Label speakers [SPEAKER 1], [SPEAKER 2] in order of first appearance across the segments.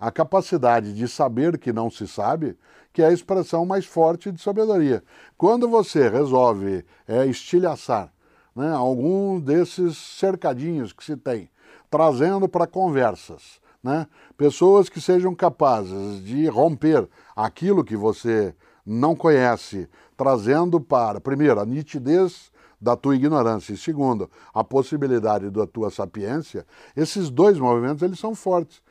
[SPEAKER 1] a capacidade de saber que não se sabe, que é a expressão mais forte de sabedoria. Quando você resolve é, estilhaçar né, algum desses cercadinhos que se tem, trazendo para conversas, né, pessoas que sejam capazes de romper aquilo que você não conhece, trazendo para, primeiro, a nitidez da tua ignorância e segundo, a possibilidade da tua sapiência, esses dois movimentos eles são fortes.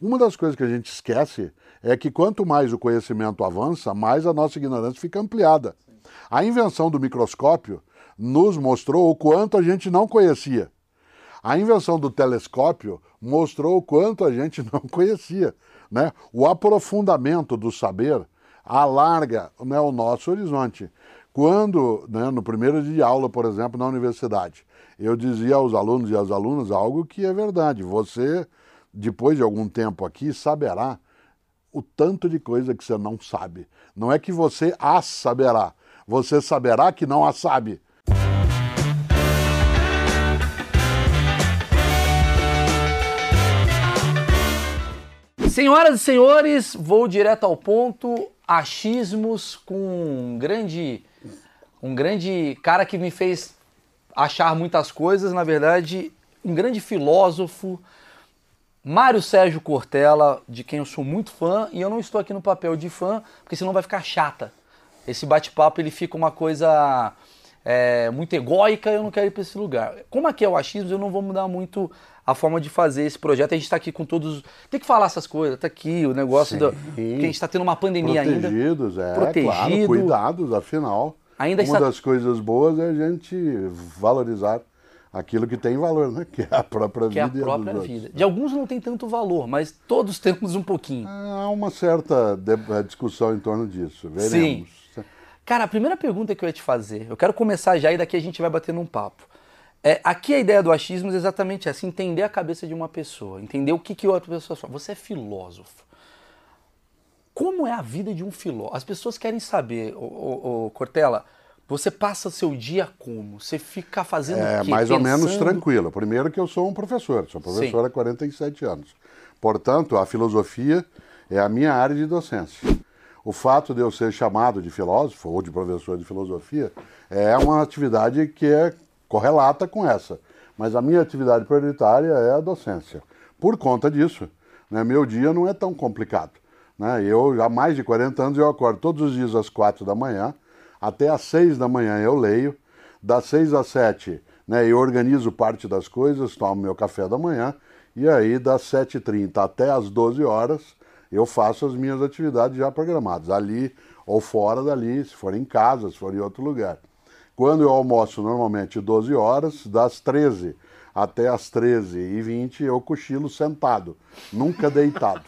[SPEAKER 1] Uma das coisas que a gente esquece é que quanto mais o conhecimento avança, mais a nossa ignorância fica ampliada. A invenção do microscópio nos mostrou o quanto a gente não conhecia. A invenção do telescópio mostrou o quanto a gente não conhecia. Né? O aprofundamento do saber alarga né, o nosso horizonte. Quando, né, no primeiro dia de aula, por exemplo, na universidade, eu dizia aos alunos e às alunas algo que é verdade. Você depois de algum tempo aqui, saberá o tanto de coisa que você não sabe. Não é que você as saberá, você saberá que não a sabe.
[SPEAKER 2] Senhoras e senhores, vou direto ao ponto. Achismos com um grande, um grande cara que me fez achar muitas coisas, na verdade, um grande filósofo, Mário Sérgio Cortella, de quem eu sou muito fã, e eu não estou aqui no papel de fã, porque senão vai ficar chata. Esse bate-papo ele fica uma coisa é, muito egóica, eu não quero ir para esse lugar. Como aqui é o achismo, eu não vou mudar muito a forma de fazer esse projeto. A gente está aqui com todos. Tem que falar essas coisas, tá aqui o negócio Sim. do. Que a gente está tendo uma pandemia
[SPEAKER 1] Protegidos,
[SPEAKER 2] ainda.
[SPEAKER 1] É, Protegido, claro, cuidados, afinal. Ainda uma está... das coisas boas é a gente valorizar aquilo que tem valor, né? Que é a própria
[SPEAKER 2] que vida. Que é a própria vida. De alguns não tem tanto valor, mas todos temos um pouquinho.
[SPEAKER 1] Há uma certa é, discussão em torno disso. Veremos.
[SPEAKER 2] Sim. Cara, a primeira pergunta que eu ia te fazer, eu quero começar já e daqui a gente vai bater num papo. É, aqui a ideia do achismo é exatamente essa, entender a cabeça de uma pessoa, entender o que, que outra pessoa fala. Você é filósofo. Como é a vida de um filósofo? As pessoas querem saber, ô, ô, ô Cortella, você passa seu dia como? Você fica fazendo
[SPEAKER 1] é,
[SPEAKER 2] o quê?
[SPEAKER 1] mais Pensando... ou menos tranquilo. Primeiro que eu sou um professor, sou professor Sim. há 47 anos. Portanto, a filosofia é a minha área de docência. O fato de eu ser chamado de filósofo ou de professor de filosofia é uma atividade que é correlata com essa. Mas a minha atividade prioritária é a docência. Por conta disso, né, meu dia não é tão complicado. Né? Eu, há mais de 40 anos, eu acordo todos os dias às quatro da manhã, até às seis da manhã eu leio, das seis às sete né, eu organizo parte das coisas, tomo meu café da manhã, e aí das sete e trinta até às doze horas eu faço as minhas atividades já programadas, ali ou fora dali, se for em casa, se for em outro lugar. Quando eu almoço normalmente 12 horas, das 13 até as 13 e 20 eu cochilo sentado, nunca deitado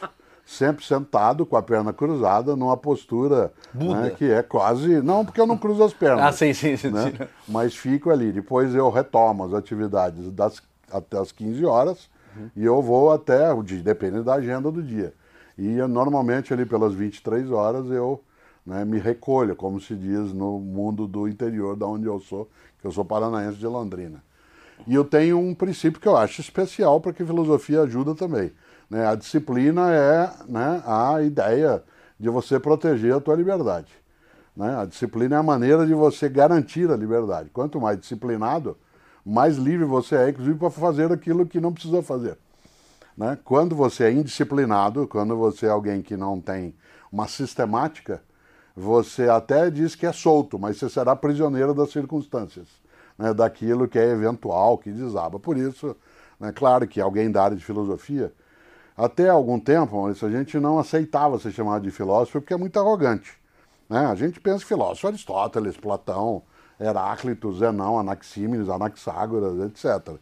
[SPEAKER 1] sempre sentado com a perna cruzada numa postura né, que é quase não porque eu não cruzo as pernas
[SPEAKER 2] ah sim sim, sim,
[SPEAKER 1] né?
[SPEAKER 2] sim.
[SPEAKER 1] mas fico ali depois eu retomo as atividades das, até as 15 horas uhum. e eu vou até o dia depende da agenda do dia e normalmente ali pelas 23 horas eu né, me recolho como se diz no mundo do interior da onde eu sou que eu sou paranaense de Londrina e eu tenho um princípio que eu acho especial para que filosofia ajuda também né? A disciplina é né, a ideia de você proteger a tua liberdade. Né? A disciplina é a maneira de você garantir a liberdade. Quanto mais disciplinado, mais livre você é, inclusive para fazer aquilo que não precisa fazer. Né? Quando você é indisciplinado, quando você é alguém que não tem uma sistemática, você até diz que é solto, mas você será prisioneiro das circunstâncias, né? daquilo que é eventual, que desaba. Por isso, né, claro que alguém da área de filosofia até algum tempo, a gente não aceitava ser chamado de filósofo porque é muito arrogante. Né? A gente pensa filósofo Aristóteles, Platão, Heráclito, Zenão, Anaxímenes, Anaxágoras, etc.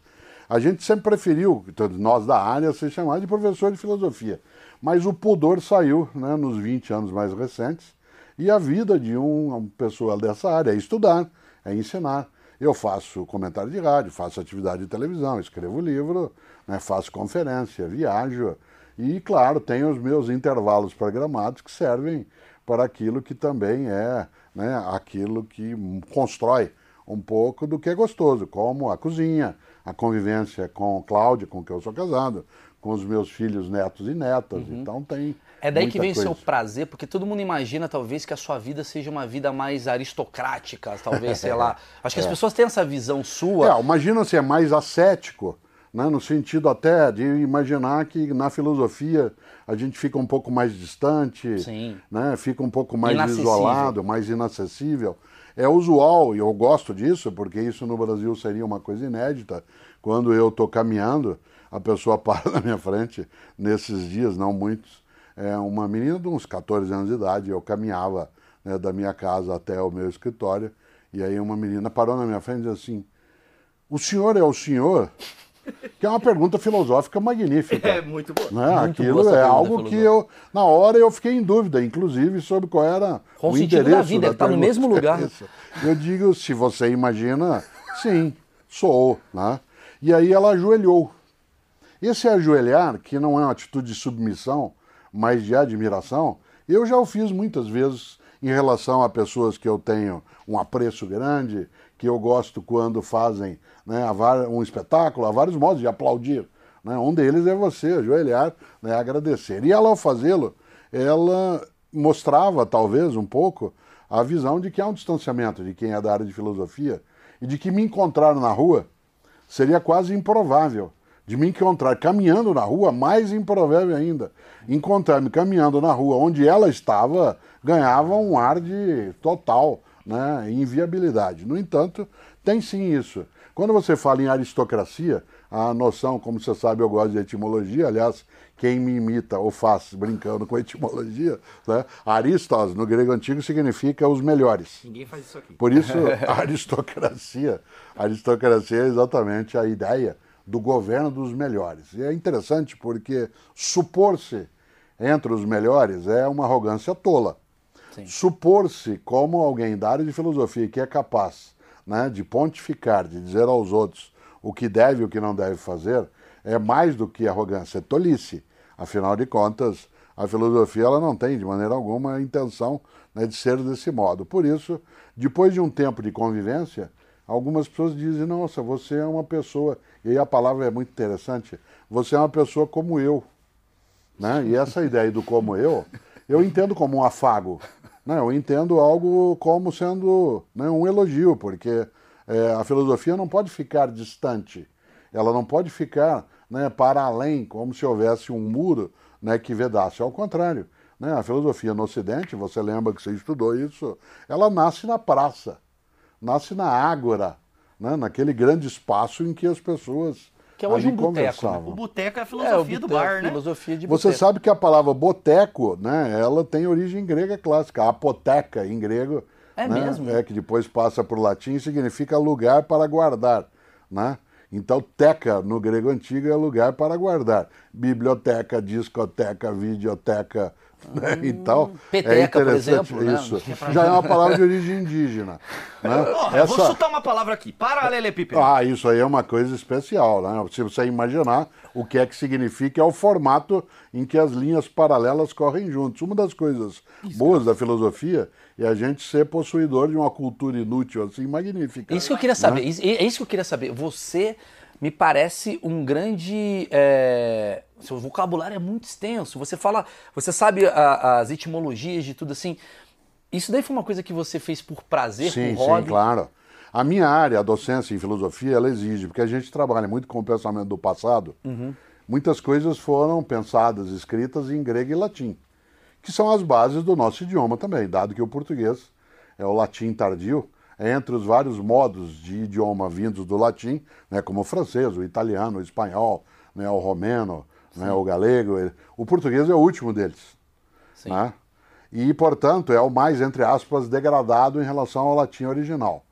[SPEAKER 1] A gente sempre preferiu, nós da área, ser chamado de professor de filosofia. Mas o pudor saiu né, nos 20 anos mais recentes e a vida de uma pessoa dessa área é estudar, é ensinar. Eu faço comentário de rádio, faço atividade de televisão, escrevo livro, né, faço conferência, viajo, e, claro, tem os meus intervalos programados que servem para aquilo que também é né, aquilo que constrói um pouco do que é gostoso, como a cozinha, a convivência com Cláudia, com quem eu sou casado, com os meus filhos, netos e netas. Então tem.
[SPEAKER 2] É daí que vem o seu prazer, porque todo mundo imagina, talvez, que a sua vida seja uma vida mais aristocrática, talvez, sei lá. Acho que as pessoas têm essa visão sua.
[SPEAKER 1] É, imagina se é mais ascético, né, no sentido até de imaginar que na filosofia a gente fica um pouco mais distante,
[SPEAKER 2] Sim.
[SPEAKER 1] né, fica um pouco mais isolado, mais inacessível. É usual, e eu gosto disso, porque isso no Brasil seria uma coisa inédita. Quando eu estou caminhando, a pessoa para na minha frente, nesses dias, não muitos, é uma menina de uns 14 anos de idade, eu caminhava né, da minha casa até o meu escritório, e aí uma menina parou na minha frente e disse assim, o senhor é o senhor? Que é uma pergunta filosófica magnífica.
[SPEAKER 3] É muito bom.
[SPEAKER 1] Né?
[SPEAKER 2] Muito
[SPEAKER 1] Aquilo
[SPEAKER 2] boa
[SPEAKER 1] é algo que eu, na hora eu fiquei em dúvida, inclusive sobre qual era
[SPEAKER 2] Qual
[SPEAKER 1] o
[SPEAKER 2] o sentido da
[SPEAKER 1] endereço
[SPEAKER 2] vida, ele tá no mesmo lugar.
[SPEAKER 1] Eu digo, se você imagina, sim, sou. Né? E aí ela ajoelhou. Esse ajoelhar, que não é uma atitude de submissão, mas de admiração, eu já o fiz muitas vezes em relação a pessoas que eu tenho um apreço grande, que eu gosto quando fazem né, um espetáculo, há vários modos de aplaudir. né? Um deles é você ajoelhar, né, agradecer. E ela, ao fazê-lo, ela mostrava, talvez, um pouco a visão de que há um distanciamento de quem é da área de filosofia e de que me encontrar na rua seria quase improvável. De me encontrar caminhando na rua, mais improvável ainda. Encontrar-me caminhando na rua onde ela estava ganhava um ar de total né, inviabilidade. No entanto, tem sim isso. Quando você fala em aristocracia, a noção, como você sabe, eu gosto de etimologia, aliás, quem me imita ou faz brincando com etimologia, né? aristos no grego antigo significa os melhores.
[SPEAKER 3] Ninguém faz isso aqui.
[SPEAKER 1] Por isso, aristocracia, aristocracia é exatamente a ideia do governo dos melhores. E é interessante porque supor-se entre os melhores é uma arrogância tola. Supor-se como alguém da área de filosofia que é capaz né, de pontificar, de dizer aos outros o que deve e o que não deve fazer, é mais do que arrogância, é tolice. Afinal de contas, a filosofia ela não tem de maneira alguma a intenção né, de ser desse modo. Por isso, depois de um tempo de convivência, algumas pessoas dizem: Nossa, você é uma pessoa. E aí a palavra é muito interessante: você é uma pessoa como eu. Né? E essa ideia do como eu, eu entendo como um afago. Né? Eu entendo algo como sendo né, um elogio, porque é, a filosofia não pode ficar distante. Ela não pode ficar né, para além, como se houvesse um muro né, que vedasse. Ao contrário, né, a filosofia no Ocidente, você lembra que você estudou isso, ela nasce na praça, nasce na ágora, né, naquele grande espaço em que as pessoas
[SPEAKER 2] Que é hoje
[SPEAKER 1] ali
[SPEAKER 2] um boteco, né?
[SPEAKER 3] O boteco é a
[SPEAKER 2] É, o
[SPEAKER 3] filosofia do
[SPEAKER 2] boteco,
[SPEAKER 3] bar, né?
[SPEAKER 2] Filosofia de
[SPEAKER 1] Você
[SPEAKER 2] boteco.
[SPEAKER 1] sabe que a palavra boteco, né, ela tem origem grega clássica. Apoteca, em grego,
[SPEAKER 2] É
[SPEAKER 1] né,
[SPEAKER 2] mesmo?
[SPEAKER 1] é que depois passa para o latim e significa lugar para guardar, né? Então, teca no grego antigo é lugar para guardar. Biblioteca, discoteca, videoteca, né, e tal.
[SPEAKER 2] Hum. peteca,
[SPEAKER 1] é
[SPEAKER 2] por exemplo, né?
[SPEAKER 1] isso. Já é uma palavra de origem indígena. Né?
[SPEAKER 3] Ó, eu Vou chutar uma palavra aqui. Paralelepípedo.
[SPEAKER 1] Ah, isso aí é uma coisa especial, né? Se você imaginar o que é que significa, é o formato em que as linhas paralelas correm juntos. Uma das coisas boas da filosofia é a gente ser possuidor de uma cultura inútil assim magnífica.
[SPEAKER 2] Isso que eu queria saber. Isso- É isso que eu queria saber. Você me parece um grande. é, Seu vocabulário é muito extenso. Você fala. Você sabe a- as etimologias de tudo assim. Isso daí foi uma coisa que você fez por prazer,
[SPEAKER 1] Sim,
[SPEAKER 2] por
[SPEAKER 1] sim,
[SPEAKER 2] hobby?
[SPEAKER 1] claro. A minha área, a docência em filosofia, ela exige, porque a gente trabalha muito com o pensamento do passado. Muitas coisas foram pensadas, escritas em grego e latim, que são as bases do nosso idioma também, dado que o português é o latim tardio, entre os vários modos de idioma vindos do latim, né, como o francês, o italiano, o espanhol, né, o romeno, né, o galego. ele- O português é o último deles
[SPEAKER 2] Sim.
[SPEAKER 1] né? E, portanto, é o mais, entre aspas, degradado em relação ao latim original.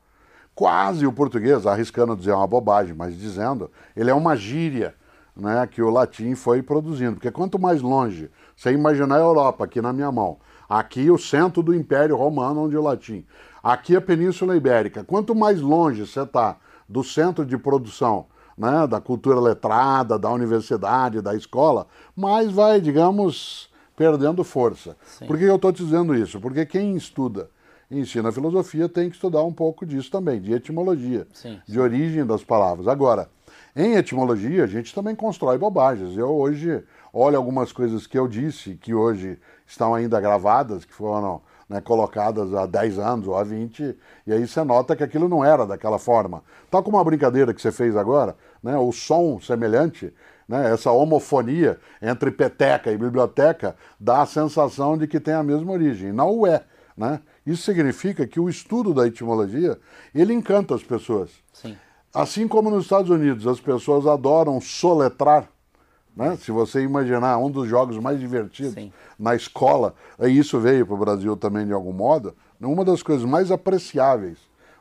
[SPEAKER 1] Quase o português, arriscando dizer uma bobagem, mas dizendo, ele é uma gíria né, que o latim foi produzindo. Porque quanto mais longe, você imaginar a Europa aqui na minha mão, aqui o centro do Império Romano, onde o latim, aqui a Península Ibérica, quanto mais longe você está do centro de produção né, da cultura letrada, da universidade, da escola, mais vai, digamos, perdendo força. Por que eu estou dizendo isso? Porque quem estuda e ensina filosofia tem que estudar um pouco disso também, de etimologia,
[SPEAKER 2] Sim,
[SPEAKER 1] de origem das palavras. Agora, Em etimologia, a gente também constrói bobagens. Eu hoje olho algumas coisas que eu disse, que hoje estão ainda gravadas, que foram né, colocadas há 10 anos ou há 20, e aí você nota que aquilo não era daquela forma. Tal como a brincadeira que você fez agora, né, o som semelhante, né, essa homofonia entre peteca e biblioteca dá a sensação de que tem a mesma origem. Não o é. Né? Isso significa que o estudo da etimologia ele encanta as pessoas.
[SPEAKER 2] Sim.
[SPEAKER 1] Assim como nos Estados Unidos as pessoas adoram soletrar, né? Se você imaginar um dos jogos mais divertidos Sim. na escola, e isso veio para o Brasil também de algum modo, uma das coisas mais apreciáveis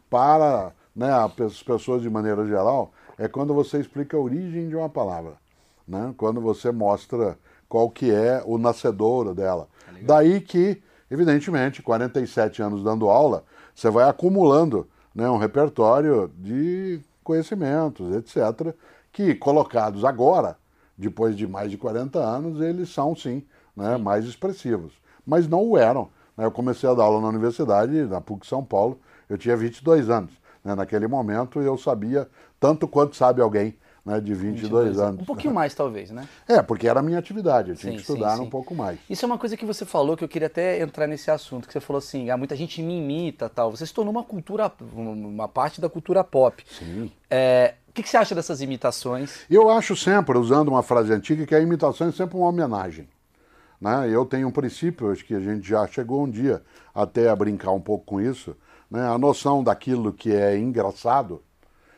[SPEAKER 1] para né, as pessoas de maneira geral é quando você explica a origem de uma palavra, né? quando você mostra qual que é o nascedouro dela. É Daí que, evidentemente, 47 anos dando aula, você vai acumulando né, um repertório de conhecimentos, etc., que colocados agora depois de mais de 40 anos, eles são sim, né, mais expressivos. Mas não o eram. Né? Eu comecei a dar aula na universidade, na PUC São Paulo, eu tinha 22 anos. Né? Naquele momento eu sabia tanto quanto sabe alguém né, de 22, 22 anos.
[SPEAKER 2] Um pouquinho mais, talvez, né?
[SPEAKER 1] É, porque era a minha atividade, eu tinha sim, que estudar sim, sim. um pouco mais.
[SPEAKER 2] Isso é uma coisa que você falou, que eu queria até entrar nesse assunto, que você falou assim, ah, muita gente me imita tal. Você se tornou uma cultura, uma parte da cultura pop.
[SPEAKER 1] Sim.
[SPEAKER 2] É, que, que você acha dessas imitações?
[SPEAKER 1] Eu acho sempre, usando uma frase antiga, que a imitação é sempre uma homenagem. Né? Eu tenho um princípio, acho que a gente já chegou um dia até a brincar um pouco com isso. Né? A noção daquilo que é engraçado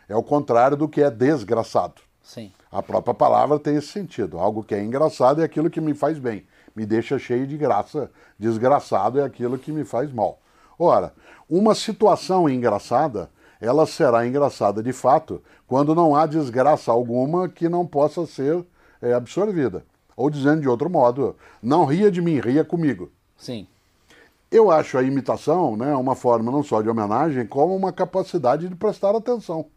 [SPEAKER 1] é o contrário do que é desgraçado.
[SPEAKER 2] Sim.
[SPEAKER 1] A própria palavra tem esse sentido. Algo que é engraçado é aquilo que me faz bem, me deixa cheio de graça. Desgraçado é aquilo que me faz mal. Ora, uma situação engraçada ela será engraçada de fato quando não há desgraça alguma que não possa ser é, absorvida. Ou dizendo de outro modo, não ria de mim, ria comigo.
[SPEAKER 2] Sim.
[SPEAKER 1] Eu acho a imitação né, uma forma não só de homenagem, como uma capacidade de prestar atenção.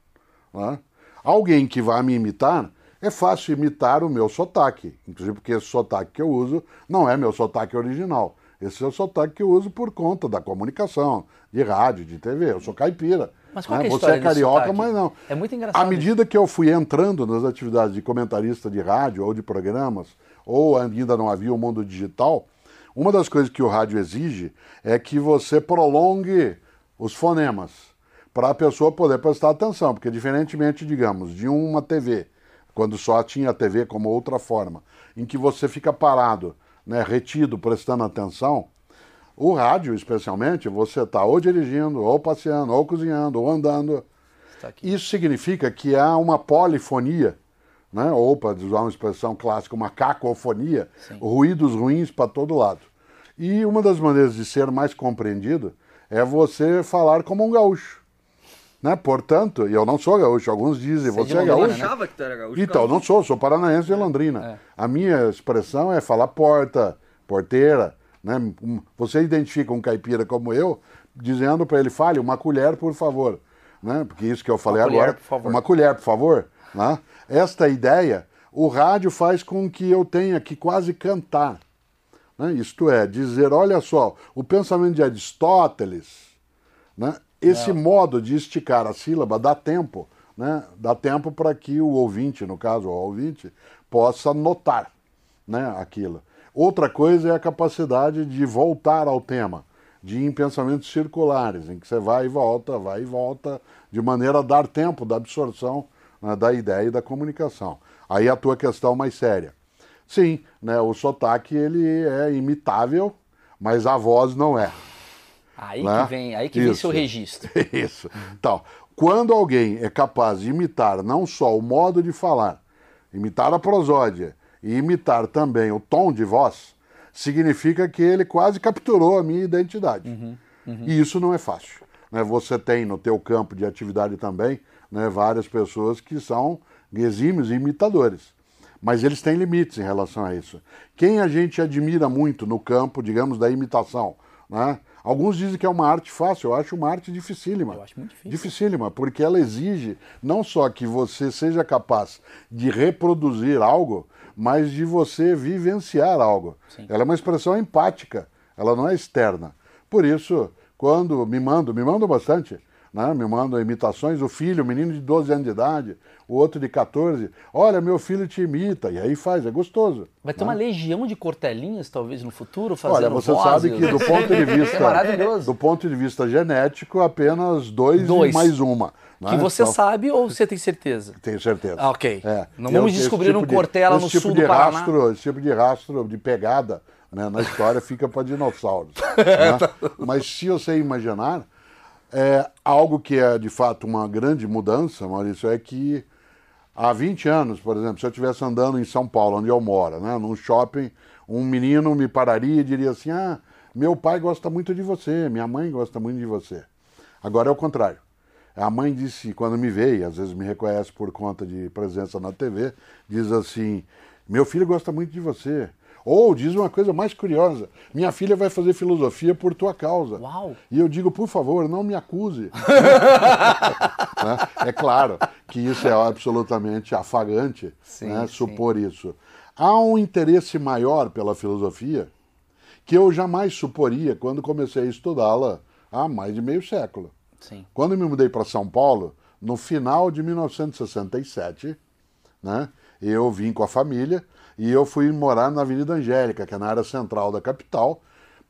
[SPEAKER 1] Né? Alguém que vai me imitar, é fácil imitar o meu sotaque, inclusive porque esse sotaque que eu uso não é meu sotaque original. Esse é o sotaque que eu uso por conta da comunicação, de rádio, de TV. Eu sou caipira.
[SPEAKER 2] Mas qual né? é a Você é
[SPEAKER 1] carioca, mas não.
[SPEAKER 2] É muito engraçado.
[SPEAKER 1] À medida que eu fui entrando nas atividades de comentarista de rádio ou de programas, ou ainda não havia o mundo digital, uma das coisas que o rádio exige é que você prolongue os fonemas para a pessoa poder prestar atenção, porque diferentemente, digamos, de uma TV, quando só tinha a TV como outra forma, em que você fica parado né, retido, prestando atenção, o rádio, especialmente, você está ou dirigindo, ou passeando, ou cozinhando, ou andando. Isso significa que há uma polifonia, né? ou, para usar uma expressão clássica, uma cacofonia, Sim. ruídos ruins para todo lado. E uma das maneiras de ser mais compreendido é você falar como um gaúcho. Né? Portanto, e eu não sou gaúcho, alguns dizem, você, você é gaúcho. Eu
[SPEAKER 3] achava que tu era gaúcho.
[SPEAKER 1] Então, não sou, sou paranaense de Londrina. É. A minha expressão é falar porta, porteira. Né? Você identifica um caipira como eu, dizendo para ele, fale uma colher, por favor. Né? Porque isso que eu falei
[SPEAKER 2] uma
[SPEAKER 1] agora.
[SPEAKER 2] Colher,
[SPEAKER 1] uma colher, por favor. Né? Esta ideia, o rádio faz com que eu tenha que quase cantar. Né? Isto é, dizer, olha só, o pensamento de Aristóteles, né? Esse é. modo de esticar a sílaba dá tempo, né? Dá tempo para que o ouvinte, no caso, o ouvinte, possa notar, né, aquilo. Outra coisa é a capacidade de voltar ao tema, de ir em pensamentos circulares, em que você vai e volta, vai e volta, de maneira a dar tempo da absorção né, da ideia e da comunicação. Aí a tua questão mais séria. Sim, né, o sotaque ele é imitável, mas a voz não é.
[SPEAKER 2] Aí né? que vem, aí que Isso. vem seu registro.
[SPEAKER 1] Isso. Então, quando alguém é capaz de imitar não só o modo de falar, imitar a prosódia e imitar também o tom de voz, significa que ele quase capturou a minha identidade. Uhum, uhum. E isso não é fácil. Né? Você tem no teu campo de atividade também né, várias pessoas que são exímios imitadores. Mas eles têm limites em relação a isso. Quem a gente admira muito no campo, digamos, da imitação, né? Alguns dizem que é uma arte fácil, eu acho uma arte dificílima.
[SPEAKER 2] Eu acho muito difícil.
[SPEAKER 1] Dificílima, porque ela exige não só que você seja capaz de reproduzir algo, mas de você vivenciar algo. Sim. Ela é uma expressão empática, ela não é externa. Por isso, quando me mando, me mandam bastante, né? me mandam imitações. O filho, o menino de 12 anos de idade, o outro de 14. Olha, meu filho te imita. E aí faz, é gostoso.
[SPEAKER 2] Vai ter
[SPEAKER 1] né?
[SPEAKER 2] uma legião de cortelinhas, talvez, no futuro, fazendo
[SPEAKER 1] Olha, você
[SPEAKER 2] vozes.
[SPEAKER 1] sabe que do ponto de vista,
[SPEAKER 2] É maravilhoso.
[SPEAKER 1] do ponto de vista genético, apenas dois,
[SPEAKER 2] Dois.
[SPEAKER 1] e mais uma. né?
[SPEAKER 2] Que você
[SPEAKER 1] Então,
[SPEAKER 2] sabe ou você tem certeza?
[SPEAKER 1] Tenho certeza.
[SPEAKER 2] Ah, ok.
[SPEAKER 1] É.
[SPEAKER 2] Não
[SPEAKER 1] Tem
[SPEAKER 2] vamos
[SPEAKER 1] esse
[SPEAKER 2] descobrir
[SPEAKER 1] tipo
[SPEAKER 2] um
[SPEAKER 1] de-
[SPEAKER 2] Cortella
[SPEAKER 1] esse
[SPEAKER 2] no
[SPEAKER 1] tipo
[SPEAKER 2] sul
[SPEAKER 1] de
[SPEAKER 2] do Paraná.
[SPEAKER 1] rastro, Esse tipo de rastro, de pegada né, na história fica para dinossauros. né? Mas se você imaginar, é, algo que é de fato uma grande mudança, Maurício, é que há 20 anos, por exemplo, se eu estivesse andando em São Paulo, onde eu moro, né, num shopping, um menino me pararia e diria assim: Ah, meu pai gosta muito de você, minha mãe gosta muito de você. Agora é o contrário. A mãe disse, quando me vê, e às vezes me reconhece por conta de presença na TV, diz assim: Meu filho gosta muito de você. Ou diz uma coisa mais curiosa: Minha filha vai fazer filosofia por tua causa.
[SPEAKER 2] Uau.
[SPEAKER 1] E eu digo, por favor, não me acuse. Né? É claro que isso é absolutamente afagante
[SPEAKER 2] Sim,
[SPEAKER 1] né,
[SPEAKER 2] sim.
[SPEAKER 1] supor isso. Há um interesse maior pela filosofia que eu jamais suporia quando comecei a estudá-la há mais de meio século.
[SPEAKER 2] Sim.
[SPEAKER 1] Quando me mudei para São Paulo, no final de 1967, né, eu vim com a família e eu fui morar na Avenida Angélica, que é na área central da capital,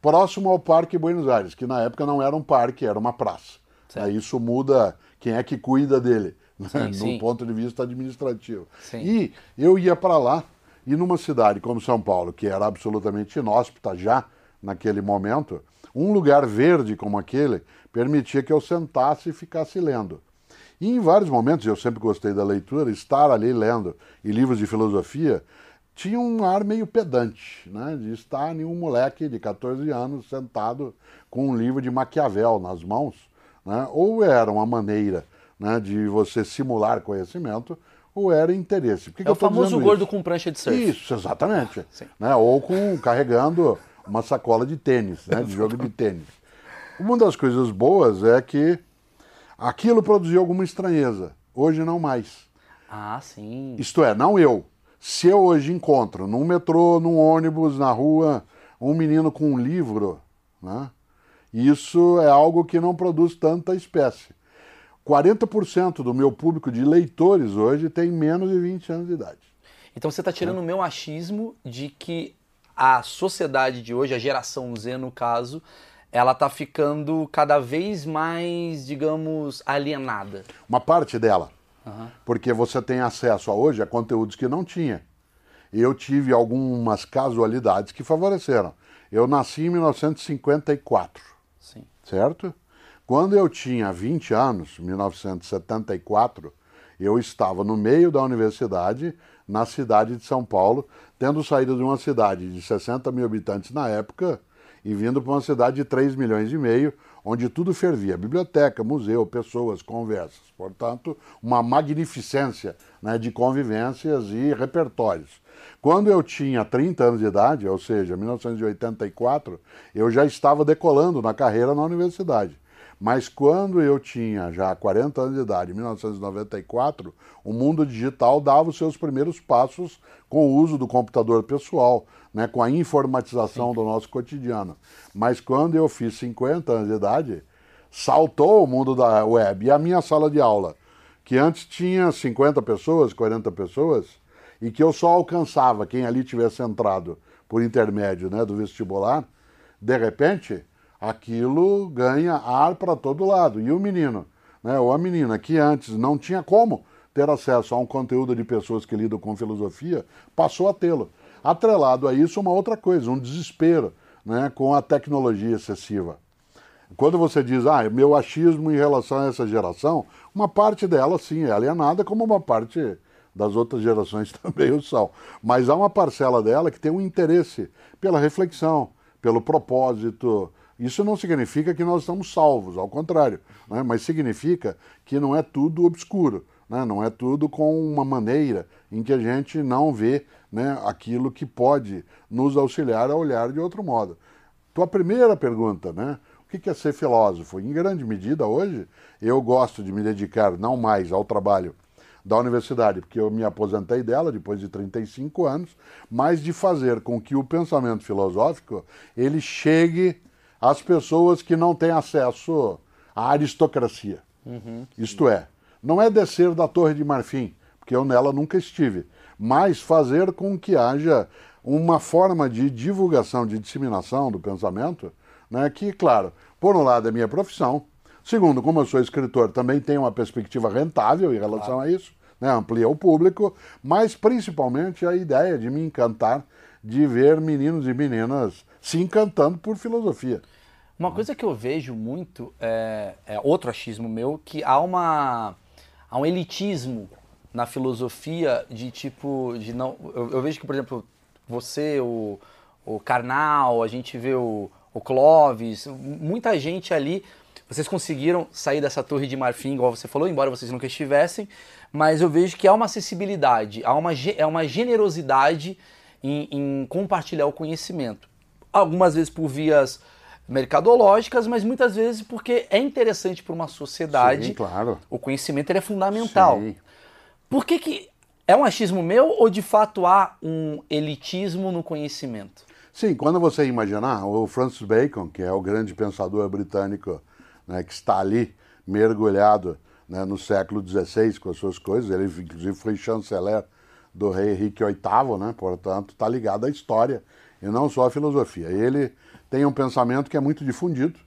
[SPEAKER 1] próximo ao Parque Buenos Aires, que na época não era um parque, era uma praça.
[SPEAKER 2] Certo.
[SPEAKER 1] Aí Isso muda quem é que cuida dele, né, do
[SPEAKER 2] sim.
[SPEAKER 1] ponto de vista administrativo.
[SPEAKER 2] Sim.
[SPEAKER 1] E eu ia para lá, e numa cidade como São Paulo, que era absolutamente inóspita já naquele momento, um lugar verde como aquele permitia que eu sentasse e ficasse lendo. E em vários momentos, eu sempre gostei da leitura, estar ali lendo e livros de filosofia tinha um ar meio pedante, né? de estar ali um moleque de 14 anos sentado com um livro de Maquiavel nas mãos, né? ou era uma maneira né, de você simular conhecimento, ou era interesse. Por que que
[SPEAKER 2] É
[SPEAKER 1] eu
[SPEAKER 2] o famoso gordo
[SPEAKER 1] isso?
[SPEAKER 2] com prancha de surf.
[SPEAKER 1] Isso, exatamente.
[SPEAKER 2] Sim.
[SPEAKER 1] Né? Ou com carregando uma sacola de tênis, né? de jogo de tênis. Uma das coisas boas é que aquilo produziu alguma estranheza. Hoje não mais.
[SPEAKER 2] Ah, sim.
[SPEAKER 1] Isto é, não eu. Se eu hoje encontro num metrô, num ônibus, na rua, um menino com um livro, né? Isso é algo que não produz tanta espécie. 40% do meu público de leitores hoje tem menos de 20 anos de idade.
[SPEAKER 2] Então você está tirando o meu achismo de que a sociedade de hoje, a geração Z no caso, ela tá ficando cada vez mais, digamos, alienada.
[SPEAKER 1] Uma parte dela. Porque você tem acesso a hoje a conteúdos que não tinha. Eu tive algumas casualidades que favoreceram. Eu nasci em 1954,
[SPEAKER 2] Sim.
[SPEAKER 1] Certo? Quando eu tinha 20 anos, 1974, eu estava no meio da universidade, na cidade de São Paulo, tendo saído de uma cidade de 60 mil habitantes na época e vindo para uma cidade de 3 milhões e meio, onde tudo fervia: biblioteca, museu, pessoas, conversas. Portanto, uma magnificência né, de convivências e repertórios. Quando eu tinha 30 anos de idade, ou seja, 1984, eu já estava decolando na carreira na universidade. Mas quando eu tinha já 40 anos de idade, em 1994, o mundo digital dava os seus primeiros passos com o uso do computador pessoal, né, com a informatização do nosso cotidiano. Mas quando eu fiz 50 anos de idade, saltou o mundo da web. E a minha sala de aula, que antes tinha 50 pessoas, 40 pessoas, e que eu só alcançava quem ali tivesse entrado por intermédio né, do vestibular, de repente, aquilo ganha ar para todo lado. E o menino, né, ou a menina, que antes não tinha como ter acesso a um conteúdo de pessoas que lidam com filosofia, passou a tê-lo. Atrelado a isso, uma outra coisa, um desespero né, com a tecnologia excessiva. Quando você diz, ah, meu achismo em relação a essa geração, uma parte dela sim é alienada, como uma parte das outras gerações também o são. Mas há uma parcela dela que tem um interesse pela reflexão, pelo propósito. Isso não significa que nós estamos salvos, ao contrário, né? mas significa que não é tudo obscuro, né? não é tudo com uma maneira em que a gente não vê né, aquilo que pode nos auxiliar a olhar de outro modo. Tua primeira pergunta, né? O que é ser filósofo? Em grande medida, hoje, eu gosto de me dedicar não mais ao trabalho da universidade, porque eu me aposentei dela depois de 35 anos, mas de fazer com que o pensamento filosófico ele chegue às pessoas que não têm acesso à aristocracia. Uhum. Isto é, não é descer da Torre de Marfim, porque eu nela nunca estive, mas fazer com que haja uma forma de divulgação, de disseminação do pensamento, né, que, claro, por um lado é minha profissão, segundo, como eu sou escritor, também tem uma perspectiva rentável em relação claro. a isso, né, amplia o público, mas principalmente a ideia de me encantar de ver meninos e meninas se encantando por filosofia.
[SPEAKER 2] Uma coisa que eu vejo muito, é, é outro achismo meu, que há, uma, há um elitismo na filosofia de tipo, de não, eu, eu vejo que, por exemplo, você, o, o Karnal, a gente vê o, o Clóvis, muita gente ali, vocês conseguiram sair dessa torre de marfim, igual você falou, embora vocês nunca estivessem, mas eu vejo que há uma acessibilidade, há uma, é uma generosidade em, em compartilhar o conhecimento. Algumas vezes por vias mercadológicas, mas muitas vezes porque é interessante para uma sociedade.
[SPEAKER 1] Sim, claro.
[SPEAKER 2] O conhecimento é fundamental.
[SPEAKER 1] Sim.
[SPEAKER 2] Por que, que é um achismo meu ou de fato há um elitismo no conhecimento?
[SPEAKER 1] Sim, quando você imaginar, o Francis Bacon, que é o grande pensador britânico né, que está ali mergulhado né, no século XVI com as suas coisas, ele inclusive foi chanceler do rei Henrique VIII, né, portanto está ligado à história e não só à filosofia. Ele tem um pensamento que é muito difundido,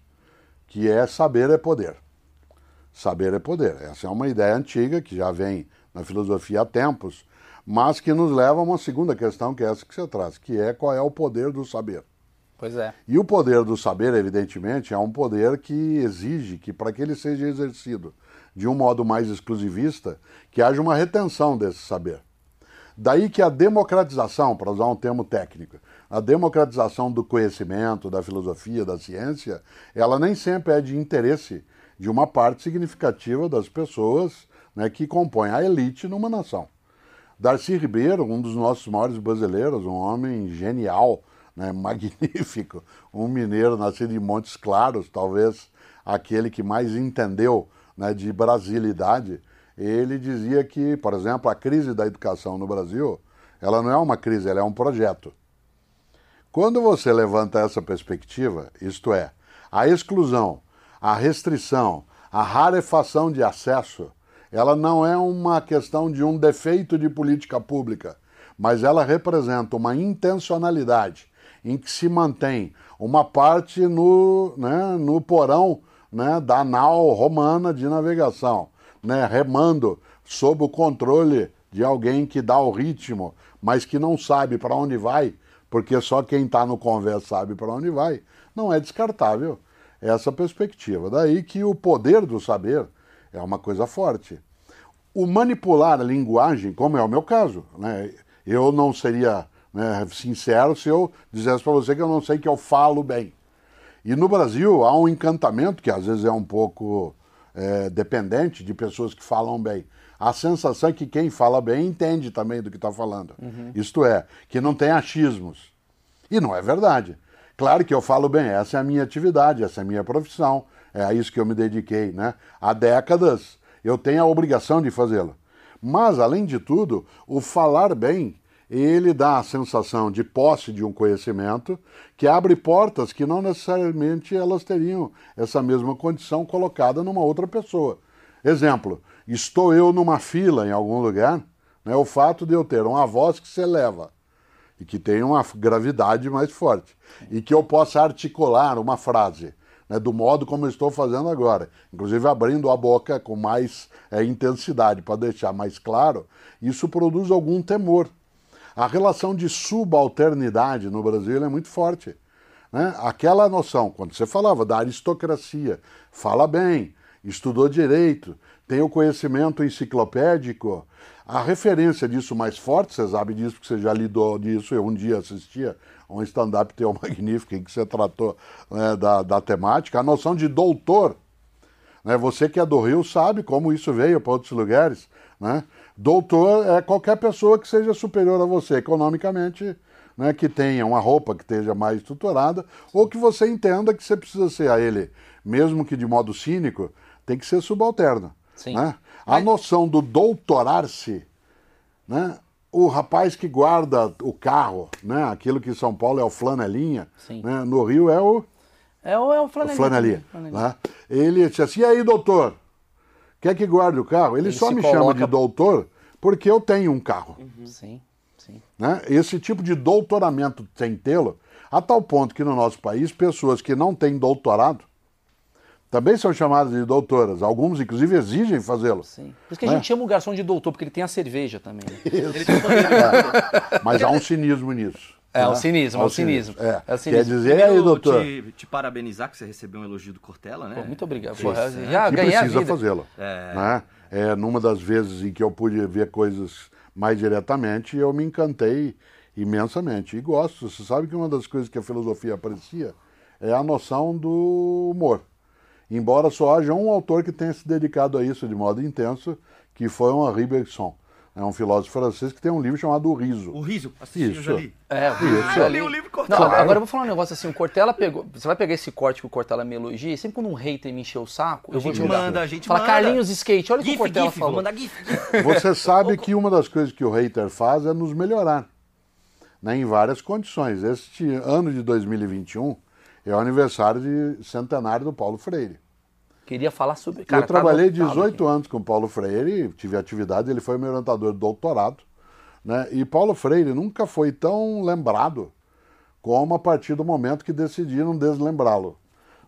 [SPEAKER 1] que é saber é poder. Saber é poder. Essa é uma ideia antiga que já vem na filosofia há tempos, mas que nos leva a uma segunda questão, que é essa que você traz, que é qual é o poder do saber.
[SPEAKER 2] Pois é.
[SPEAKER 1] E o poder do saber, evidentemente, é um poder que exige que, para que ele seja exercido de um modo mais exclusivista, que haja uma retenção desse saber. Daí que a democratização, para usar um termo técnico, a democratização do conhecimento, da filosofia, da ciência, ela nem sempre é de interesse de uma parte significativa das pessoas né, que compõem a elite numa nação. Darcy Ribeiro, um dos nossos maiores brasileiros, um homem genial, né, magnífico, um mineiro nascido em Montes Claros, talvez aquele que mais entendeu né, de brasilidade, ele dizia que, por exemplo, a crise da educação no Brasil, ela não é uma crise, ela é um projeto. Quando você levanta essa perspectiva, isto é, a exclusão, a restrição, a rarefação de acesso, ela não é uma questão de um defeito de política pública, mas ela representa uma intencionalidade em que se mantém uma parte no, né, no porão né, da nau romana de navegação, né, remando sob o controle de alguém que dá o ritmo, mas que não sabe para onde vai, porque só quem está no convés sabe para onde vai. Não é descartável essa perspectiva. Daí que o poder do saber é uma coisa forte. O manipular a linguagem, como é o meu caso, né? eu não seria né, sincero se eu dissesse para você que eu não sei que eu falo bem. E no Brasil há um encantamento que às vezes é um pouco é, dependente de pessoas que falam bem. A sensação é que quem fala bem entende também do que está falando. Uhum. Isto é, que não tem achismos. E não é verdade. Claro que eu falo bem, essa é a minha atividade, essa é a minha profissão, é a isso que eu me dediquei, né? Há décadas eu tenho a obrigação de fazê-lo. Mas, além de tudo, o falar bem, ele dá a sensação de posse de um conhecimento que abre portas que não necessariamente elas teriam essa mesma condição colocada numa outra pessoa. Exemplo, estou eu numa fila em algum lugar, né, o fato de eu ter uma voz que se eleva e que tem uma gravidade mais forte e que eu possa articular uma frase né, do modo como eu estou fazendo agora, inclusive abrindo a boca com mais é, intensidade para deixar mais claro, isso produz algum temor. A relação de subalternidade no Brasil é muito forte. Né? Aquela noção, quando você falava da aristocracia, fala bem, estudou direito, tem o conhecimento enciclopédico. A referência disso mais forte, você sabe disso, porque você já lidou disso, eu um dia assistia um stand-up teu magnífico em que você tratou né, da, da temática, a noção de doutor. Né? Você que é do Rio sabe como isso veio para outros lugares. Né? Doutor é qualquer pessoa que seja superior a você economicamente, né, que tenha uma roupa que esteja mais estruturada, ou que você entenda que você precisa ser a ele, mesmo que de modo cínico, tem que ser subalterno.
[SPEAKER 2] Sim.
[SPEAKER 1] Né? A noção do doutorar-se, né? o rapaz que guarda o carro, né? aquilo que em São Paulo é o flanelinha, né? no Rio é o.
[SPEAKER 2] É o, é o flanelinha.
[SPEAKER 1] O flanelinha, Né? Ele disse assim: e aí, doutor? Quer que guarde o carro? Ele,
[SPEAKER 2] Ele
[SPEAKER 1] só me chama
[SPEAKER 2] coloca-
[SPEAKER 1] de doutor porque eu tenho um carro.
[SPEAKER 2] Sim, sim.
[SPEAKER 1] né? Esse tipo de doutoramento sem tê-lo, a tal ponto que no nosso país, pessoas que não têm doutorado também são chamadas de doutoras. Alguns, inclusive, exigem fazê-lo.
[SPEAKER 2] Sim. Por isso que a
[SPEAKER 1] Né?
[SPEAKER 2] gente chama o garçom de doutor, porque ele tem a cerveja também. né?
[SPEAKER 3] Ele tem poder.
[SPEAKER 1] Mas há um cinismo nisso.
[SPEAKER 2] É,
[SPEAKER 1] né?
[SPEAKER 2] o cinismo,
[SPEAKER 1] Há
[SPEAKER 2] é o cinismo.
[SPEAKER 1] É.
[SPEAKER 2] É o cinismo.
[SPEAKER 1] Quer dizer, aí, doutor,
[SPEAKER 3] te, te parabenizar que você recebeu um elogio do Cortella, né?
[SPEAKER 2] Pô, muito obrigado.
[SPEAKER 3] Sim,
[SPEAKER 2] Porra,
[SPEAKER 3] sim.
[SPEAKER 2] já
[SPEAKER 1] que
[SPEAKER 2] ganhei
[SPEAKER 1] precisa fazê-lo.
[SPEAKER 3] É.
[SPEAKER 1] Né? É, numa das vezes em que eu pude ver coisas mais diretamente, eu me encantei imensamente. E gosto. Você sabe que uma das coisas que a filosofia aprecia é a noção do humor. Embora só haja um autor que tenha se dedicado a isso de modo intenso, que foi o Henri Bergson. É um filósofo francês que tem um livro chamado O Riso.
[SPEAKER 3] O riso, assisti, já li.
[SPEAKER 2] É,
[SPEAKER 1] Isso.
[SPEAKER 3] Eu li o livro
[SPEAKER 2] Não,
[SPEAKER 3] Cortella.
[SPEAKER 2] agora eu vou falar um negócio assim, o Cortella pegou. Você vai pegar esse corte que o Cortella me elogia, e sempre quando um hater me encheu o saco, eu
[SPEAKER 3] A
[SPEAKER 2] vou
[SPEAKER 3] gente manda, a gente
[SPEAKER 2] Fala
[SPEAKER 3] manda.
[SPEAKER 2] Carlinhos Skate, olha o que o Cortella
[SPEAKER 3] GIF, vou
[SPEAKER 2] falou.
[SPEAKER 3] mandar GIF. GIF.
[SPEAKER 1] Você sabe que uma das coisas que o hater faz é nos melhorar, né, em várias condições. Este ano de 2021 é o aniversário de centenário do Paulo Freire.
[SPEAKER 2] Queria falar sobre. Cara,
[SPEAKER 1] eu trabalhei
[SPEAKER 2] tá lotado
[SPEAKER 1] 18
[SPEAKER 2] aqui.
[SPEAKER 1] anos com o Paulo Freire, tive atividade, ele foi meu orientador de doutorado. Né? E Paulo Freire nunca foi tão lembrado como a partir do momento que decidiram deslembrá-lo.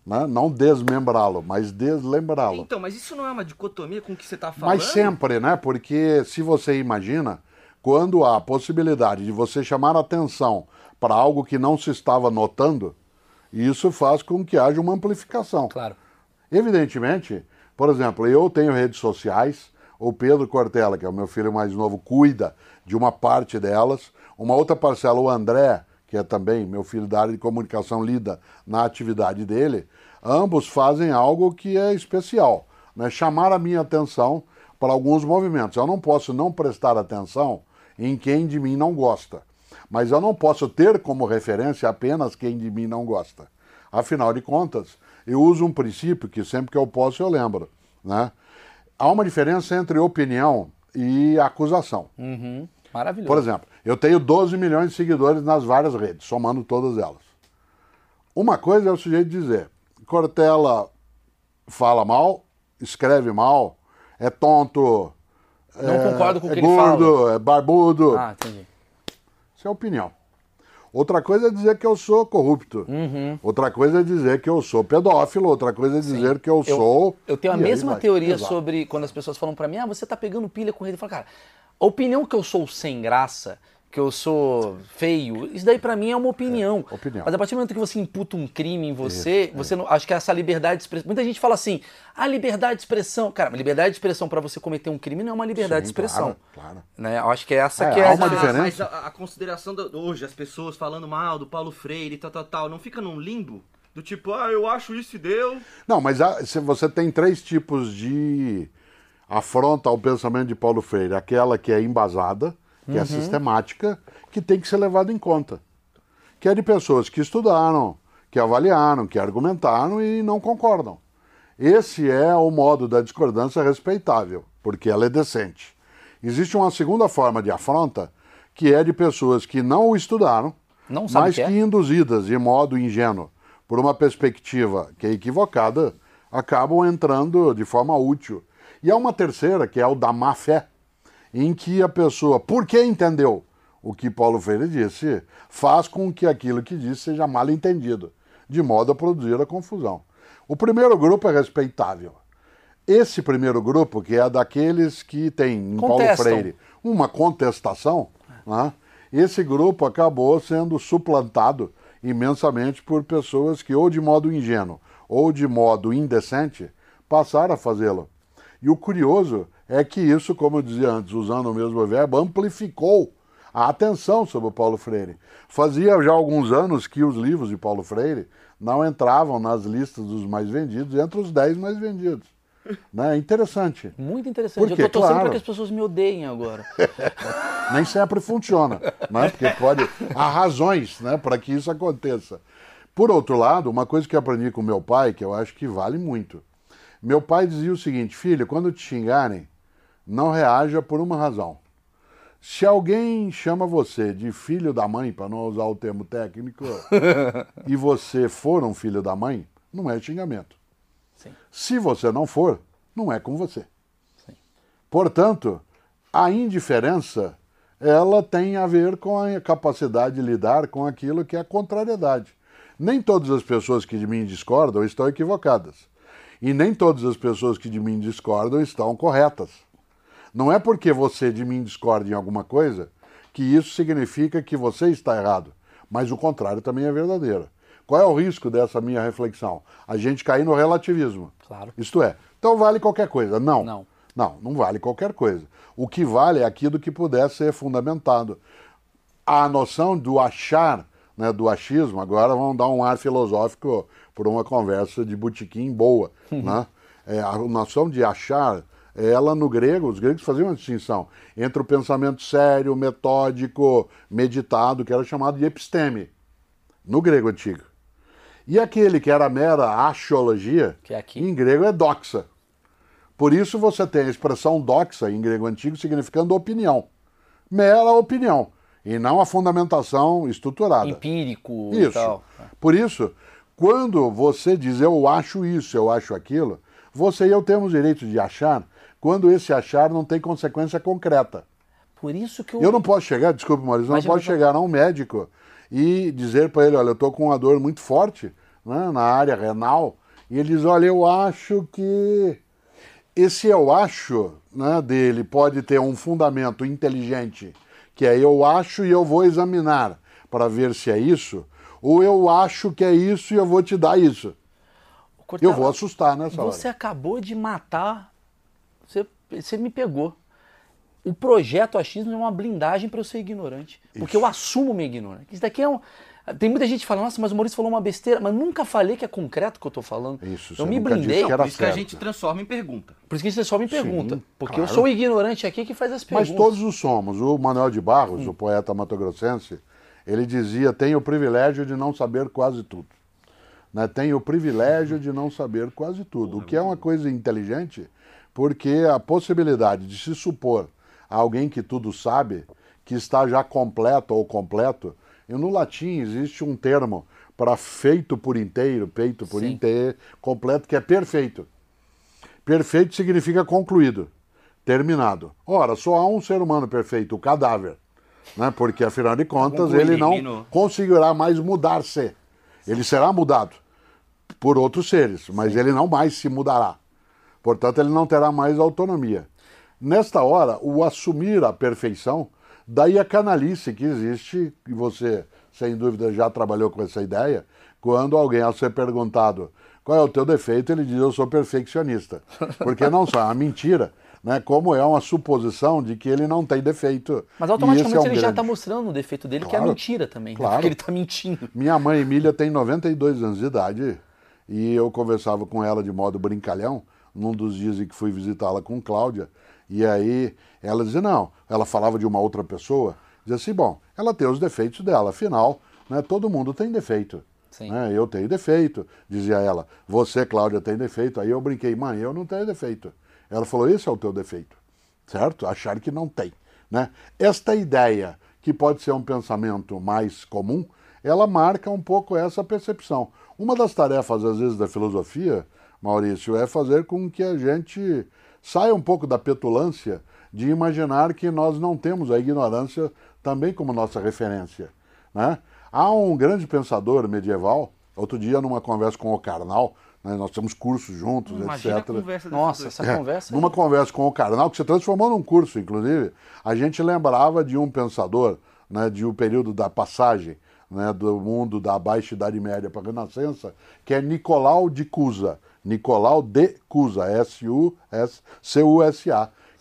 [SPEAKER 1] Né? Não desmembrá-lo, mas deslembrá-lo.
[SPEAKER 3] Então, mas isso não é uma dicotomia com o que você tá falando?
[SPEAKER 1] Mas sempre, né? Porque se você imagina, quando há a possibilidade de você chamar atenção para algo que não se estava notando, isso faz com que haja uma amplificação.
[SPEAKER 2] Claro.
[SPEAKER 1] Evidentemente, por exemplo, eu tenho redes sociais, o Pedro Cortella, que é o meu filho mais novo, cuida de uma parte delas, uma outra parcela, o André, que é também meu filho da área de comunicação, lida na atividade dele, ambos fazem algo que é especial, né? chamar a minha atenção para alguns movimentos. Eu não posso não prestar atenção em quem de mim não gosta, mas eu não posso ter como referência apenas quem de mim não gosta. Afinal de contas, eu uso um princípio que sempre que eu posso eu lembro. Né? Há uma diferença entre opinião e acusação.
[SPEAKER 2] Uhum. Maravilhoso.
[SPEAKER 1] Por exemplo, eu tenho 12 milhões de seguidores nas várias redes, somando todas elas. Uma coisa é o sujeito dizer: Cortella fala mal, escreve mal, é tonto,
[SPEAKER 2] Não
[SPEAKER 1] é,
[SPEAKER 2] concordo com o
[SPEAKER 1] é
[SPEAKER 2] que ele
[SPEAKER 1] gordo, é barbudo.
[SPEAKER 2] Ah, entendi.
[SPEAKER 1] É opinião. Outra coisa é dizer que eu sou corrupto.
[SPEAKER 2] Uhum.
[SPEAKER 1] Outra coisa é dizer que eu sou pedófilo. Outra coisa é dizer que eu, sou.
[SPEAKER 2] Eu tenho a
[SPEAKER 1] e
[SPEAKER 2] mesma teoria
[SPEAKER 1] Exato.
[SPEAKER 2] sobre quando as pessoas falam pra mim, ah, você tá pegando pilha com ele. Eu falo, cara, a opinião que eu sou sem graça, que eu sou feio, isso daí pra mim é uma opinião.
[SPEAKER 1] É, opinião.
[SPEAKER 2] Mas a partir do momento que você imputa um crime em você, você não, acho que essa liberdade de expressão. Muita gente fala assim, ah, liberdade de expressão. Cara, liberdade de expressão pra você cometer um crime não é uma liberdade de
[SPEAKER 1] Sim,
[SPEAKER 2] expressão.
[SPEAKER 1] claro, claro.
[SPEAKER 2] Né? Eu acho que é essa
[SPEAKER 1] É,
[SPEAKER 2] que é
[SPEAKER 1] há
[SPEAKER 2] a
[SPEAKER 1] uma
[SPEAKER 3] Ah,
[SPEAKER 1] diferença.
[SPEAKER 3] Mas a, a consideração da- hoje, as pessoas falando mal do Paulo Freire e tal, tal, tal, não fica num limbo? Do tipo, ah, eu acho isso e deu.
[SPEAKER 1] Não, mas há- se você tem três tipos de afronta ao pensamento de Paulo Freire. Aquela que é embasada, que
[SPEAKER 2] Uhum.
[SPEAKER 1] é sistemática, que tem que ser levada em conta. Que é de pessoas que estudaram, que avaliaram, que argumentaram e não concordam. Esse é o modo da discordância respeitável, porque ela é decente. Existe uma segunda forma de afronta, que é de pessoas que não o estudaram,
[SPEAKER 2] Não
[SPEAKER 1] mas
[SPEAKER 2] que é.
[SPEAKER 1] que induzidas de modo ingênuo por uma perspectiva que é equivocada, acabam entrando de forma útil. E há uma terceira, que é o da má fé, em que a pessoa, porque entendeu o que Paulo Freire disse, faz com que aquilo que disse seja mal entendido, de modo a produzir a confusão. O primeiro grupo é respeitável. Esse primeiro grupo, que é daqueles que tem em Paulo
[SPEAKER 2] Contestam.
[SPEAKER 1] Freire uma contestação, né? esse grupo acabou sendo suplantado imensamente por pessoas que, ou de modo ingênuo ou de modo indecente, passaram a fazê-lo. E o curioso é que isso, como eu dizia antes, usando o mesmo verbo, amplificou a atenção sobre o Paulo Freire. Fazia já alguns anos que os livros de Paulo Freire não entravam nas listas dos mais vendidos, entre os 10 mais vendidos. Né? Interessante.
[SPEAKER 2] Muito interessante.
[SPEAKER 1] Por
[SPEAKER 2] Eu tô torcendo
[SPEAKER 1] Claro.
[SPEAKER 2] pra que as pessoas me odeiem agora.
[SPEAKER 1] Nem sempre funciona, né? porque pode, há razões né, para que isso aconteça. Por outro lado, uma coisa que eu aprendi com meu pai, que eu acho que vale muito. Meu pai dizia o seguinte, filho, quando te xingarem, não reaja por uma razão. Se alguém chama você de filho da mãe, para não usar o termo técnico, e você for um filho da mãe, não é xingamento.
[SPEAKER 2] Sim.
[SPEAKER 1] Se você não for, não é com você. Portanto, a indiferença ela tem a ver com a capacidade de lidar com aquilo que é a contrariedade. Nem todas as pessoas que de mim discordam estão equivocadas. E nem todas as pessoas que de mim discordam estão corretas. Não é porque você de mim discorda em alguma coisa que isso significa que você está errado. Mas o contrário também é verdadeiro. Qual é o risco dessa minha reflexão? A gente cair no relativismo.
[SPEAKER 2] Claro.
[SPEAKER 1] Isto é, então vale qualquer coisa. Não.
[SPEAKER 2] Não.
[SPEAKER 1] Não, não vale qualquer coisa. O que vale é aquilo que puder ser fundamentado. A noção do achar, né, do achismo, agora vamos dar um ar filosófico por uma conversa de botequim boa. né? É, a noção de achar, ela no grego, os gregos faziam uma distinção entre o pensamento sério, metódico, meditado, que era chamado de episteme, no grego antigo. E aquele que era mera axiologia,
[SPEAKER 2] Que é aqui.
[SPEAKER 1] em grego é doxa. Por isso você tem a expressão doxa em grego antigo significando opinião. Mera opinião. E não a fundamentação estruturada.
[SPEAKER 2] Empírico e
[SPEAKER 1] Isso.
[SPEAKER 2] tal.
[SPEAKER 1] Por isso, quando você diz eu acho isso, eu acho aquilo, você e eu temos direito de achar quando esse achar não tem consequência concreta.
[SPEAKER 2] Por isso que eu.
[SPEAKER 1] Eu não posso chegar, desculpe, Maurício, eu não posso chegar a um médico e dizer para ele, olha, eu estou com uma dor muito forte né, na área renal, e ele diz, olha, eu acho que esse eu acho né, dele pode ter um fundamento inteligente, que é eu acho e eu vou examinar para ver se é isso, ou eu acho que é isso e eu vou te dar isso.
[SPEAKER 2] Cortella,
[SPEAKER 1] Eu vou assustar nessa hora.
[SPEAKER 2] Você acabou de matar. Você, você me pegou. O projeto achismo é uma blindagem para eu ser ignorante. Porque eu assumo minha ignorância. Isso daqui é um. Tem muita gente que fala, nossa, mas o Maurício falou uma besteira, mas nunca falei que é concreto o que eu tô falando.
[SPEAKER 1] Isso,
[SPEAKER 2] eu
[SPEAKER 1] você
[SPEAKER 2] me
[SPEAKER 1] nunca disse
[SPEAKER 2] blindei.
[SPEAKER 1] que era
[SPEAKER 3] Por isso que a
[SPEAKER 1] certo.
[SPEAKER 3] gente transforma em pergunta.
[SPEAKER 2] Por isso que você só me pergunta.
[SPEAKER 1] Sim,
[SPEAKER 2] porque eu
[SPEAKER 1] claro.
[SPEAKER 2] sou o ignorante aqui que faz as
[SPEAKER 1] Mas
[SPEAKER 2] perguntas.
[SPEAKER 1] todos o somos. O Manuel de Barros, o poeta matogrossense, ele dizia: tenho o privilégio de não saber quase tudo. Né? Tenho o privilégio de não saber quase tudo. O que é uma coisa inteligente, porque a possibilidade de se supor a alguém que tudo sabe, que está já completo ou completo, e no latim existe um termo para feito por inteiro, peito por
[SPEAKER 2] Sim.
[SPEAKER 1] inteiro, completo, que é perfeito. Perfeito significa concluído, terminado. Ora, só há um ser humano perfeito, o cadáver. Né? Porque, afinal de contas, ele não
[SPEAKER 3] terminou.
[SPEAKER 1] conseguirá mais mudar-se. Ele será mudado por outros seres, mas ele não mais se mudará. Portanto, ele não terá mais autonomia. Nesta hora, o assumir a perfeição, daí a canalice que existe, e você, sem dúvida, já trabalhou com essa ideia, quando alguém, ao ser perguntado qual é o teu defeito, ele diz, eu sou perfeccionista. Porque não só é uma mentira, né? como é uma suposição de que ele não tem defeito.
[SPEAKER 2] Mas automaticamente
[SPEAKER 1] é um
[SPEAKER 2] ele já
[SPEAKER 1] grande-
[SPEAKER 2] está mostrando o defeito dele, que é a
[SPEAKER 1] Claro.
[SPEAKER 2] mentira também. né?
[SPEAKER 1] Claro.
[SPEAKER 2] Porque ele está mentindo.
[SPEAKER 1] Minha mãe Emília tem 92 anos de idade e eu conversava com ela de modo brincalhão num dos dias em que fui visitá-la com Cláudia. E aí ela dizia, não, ela falava de uma outra pessoa, dizia assim, bom, ela tem os defeitos dela, afinal, né, todo mundo tem defeito.
[SPEAKER 2] Sim.
[SPEAKER 1] né, eu tenho defeito, dizia ela. Você, Cláudia, tem defeito. Aí eu brinquei, mãe, eu não tenho defeito. Ela falou, esse é o teu defeito. Certo? Achar que não tem. Né? Esta ideia, que pode ser um pensamento mais comum, ela marca um pouco essa percepção. Uma das tarefas, às vezes, da filosofia, Maurício, é fazer com que a gente saia um pouco da petulância de imaginar que nós não temos a ignorância também como nossa referência. Né? Há um grande pensador medieval, outro dia numa conversa com o Karnal, né, nós temos cursos juntos,
[SPEAKER 3] Imagina a
[SPEAKER 1] etc.
[SPEAKER 2] Nossa, essa
[SPEAKER 1] É,
[SPEAKER 2] conversa.
[SPEAKER 1] Numa conversa com o Karnal, que se transformou num curso, inclusive, a gente lembrava de um pensador né, de um período da passagem né, do mundo da Baixa Idade Média para a Renascença, que é Nicolau de Cusa. Nicolau de Cusa, S-U-S-C-U-S-A,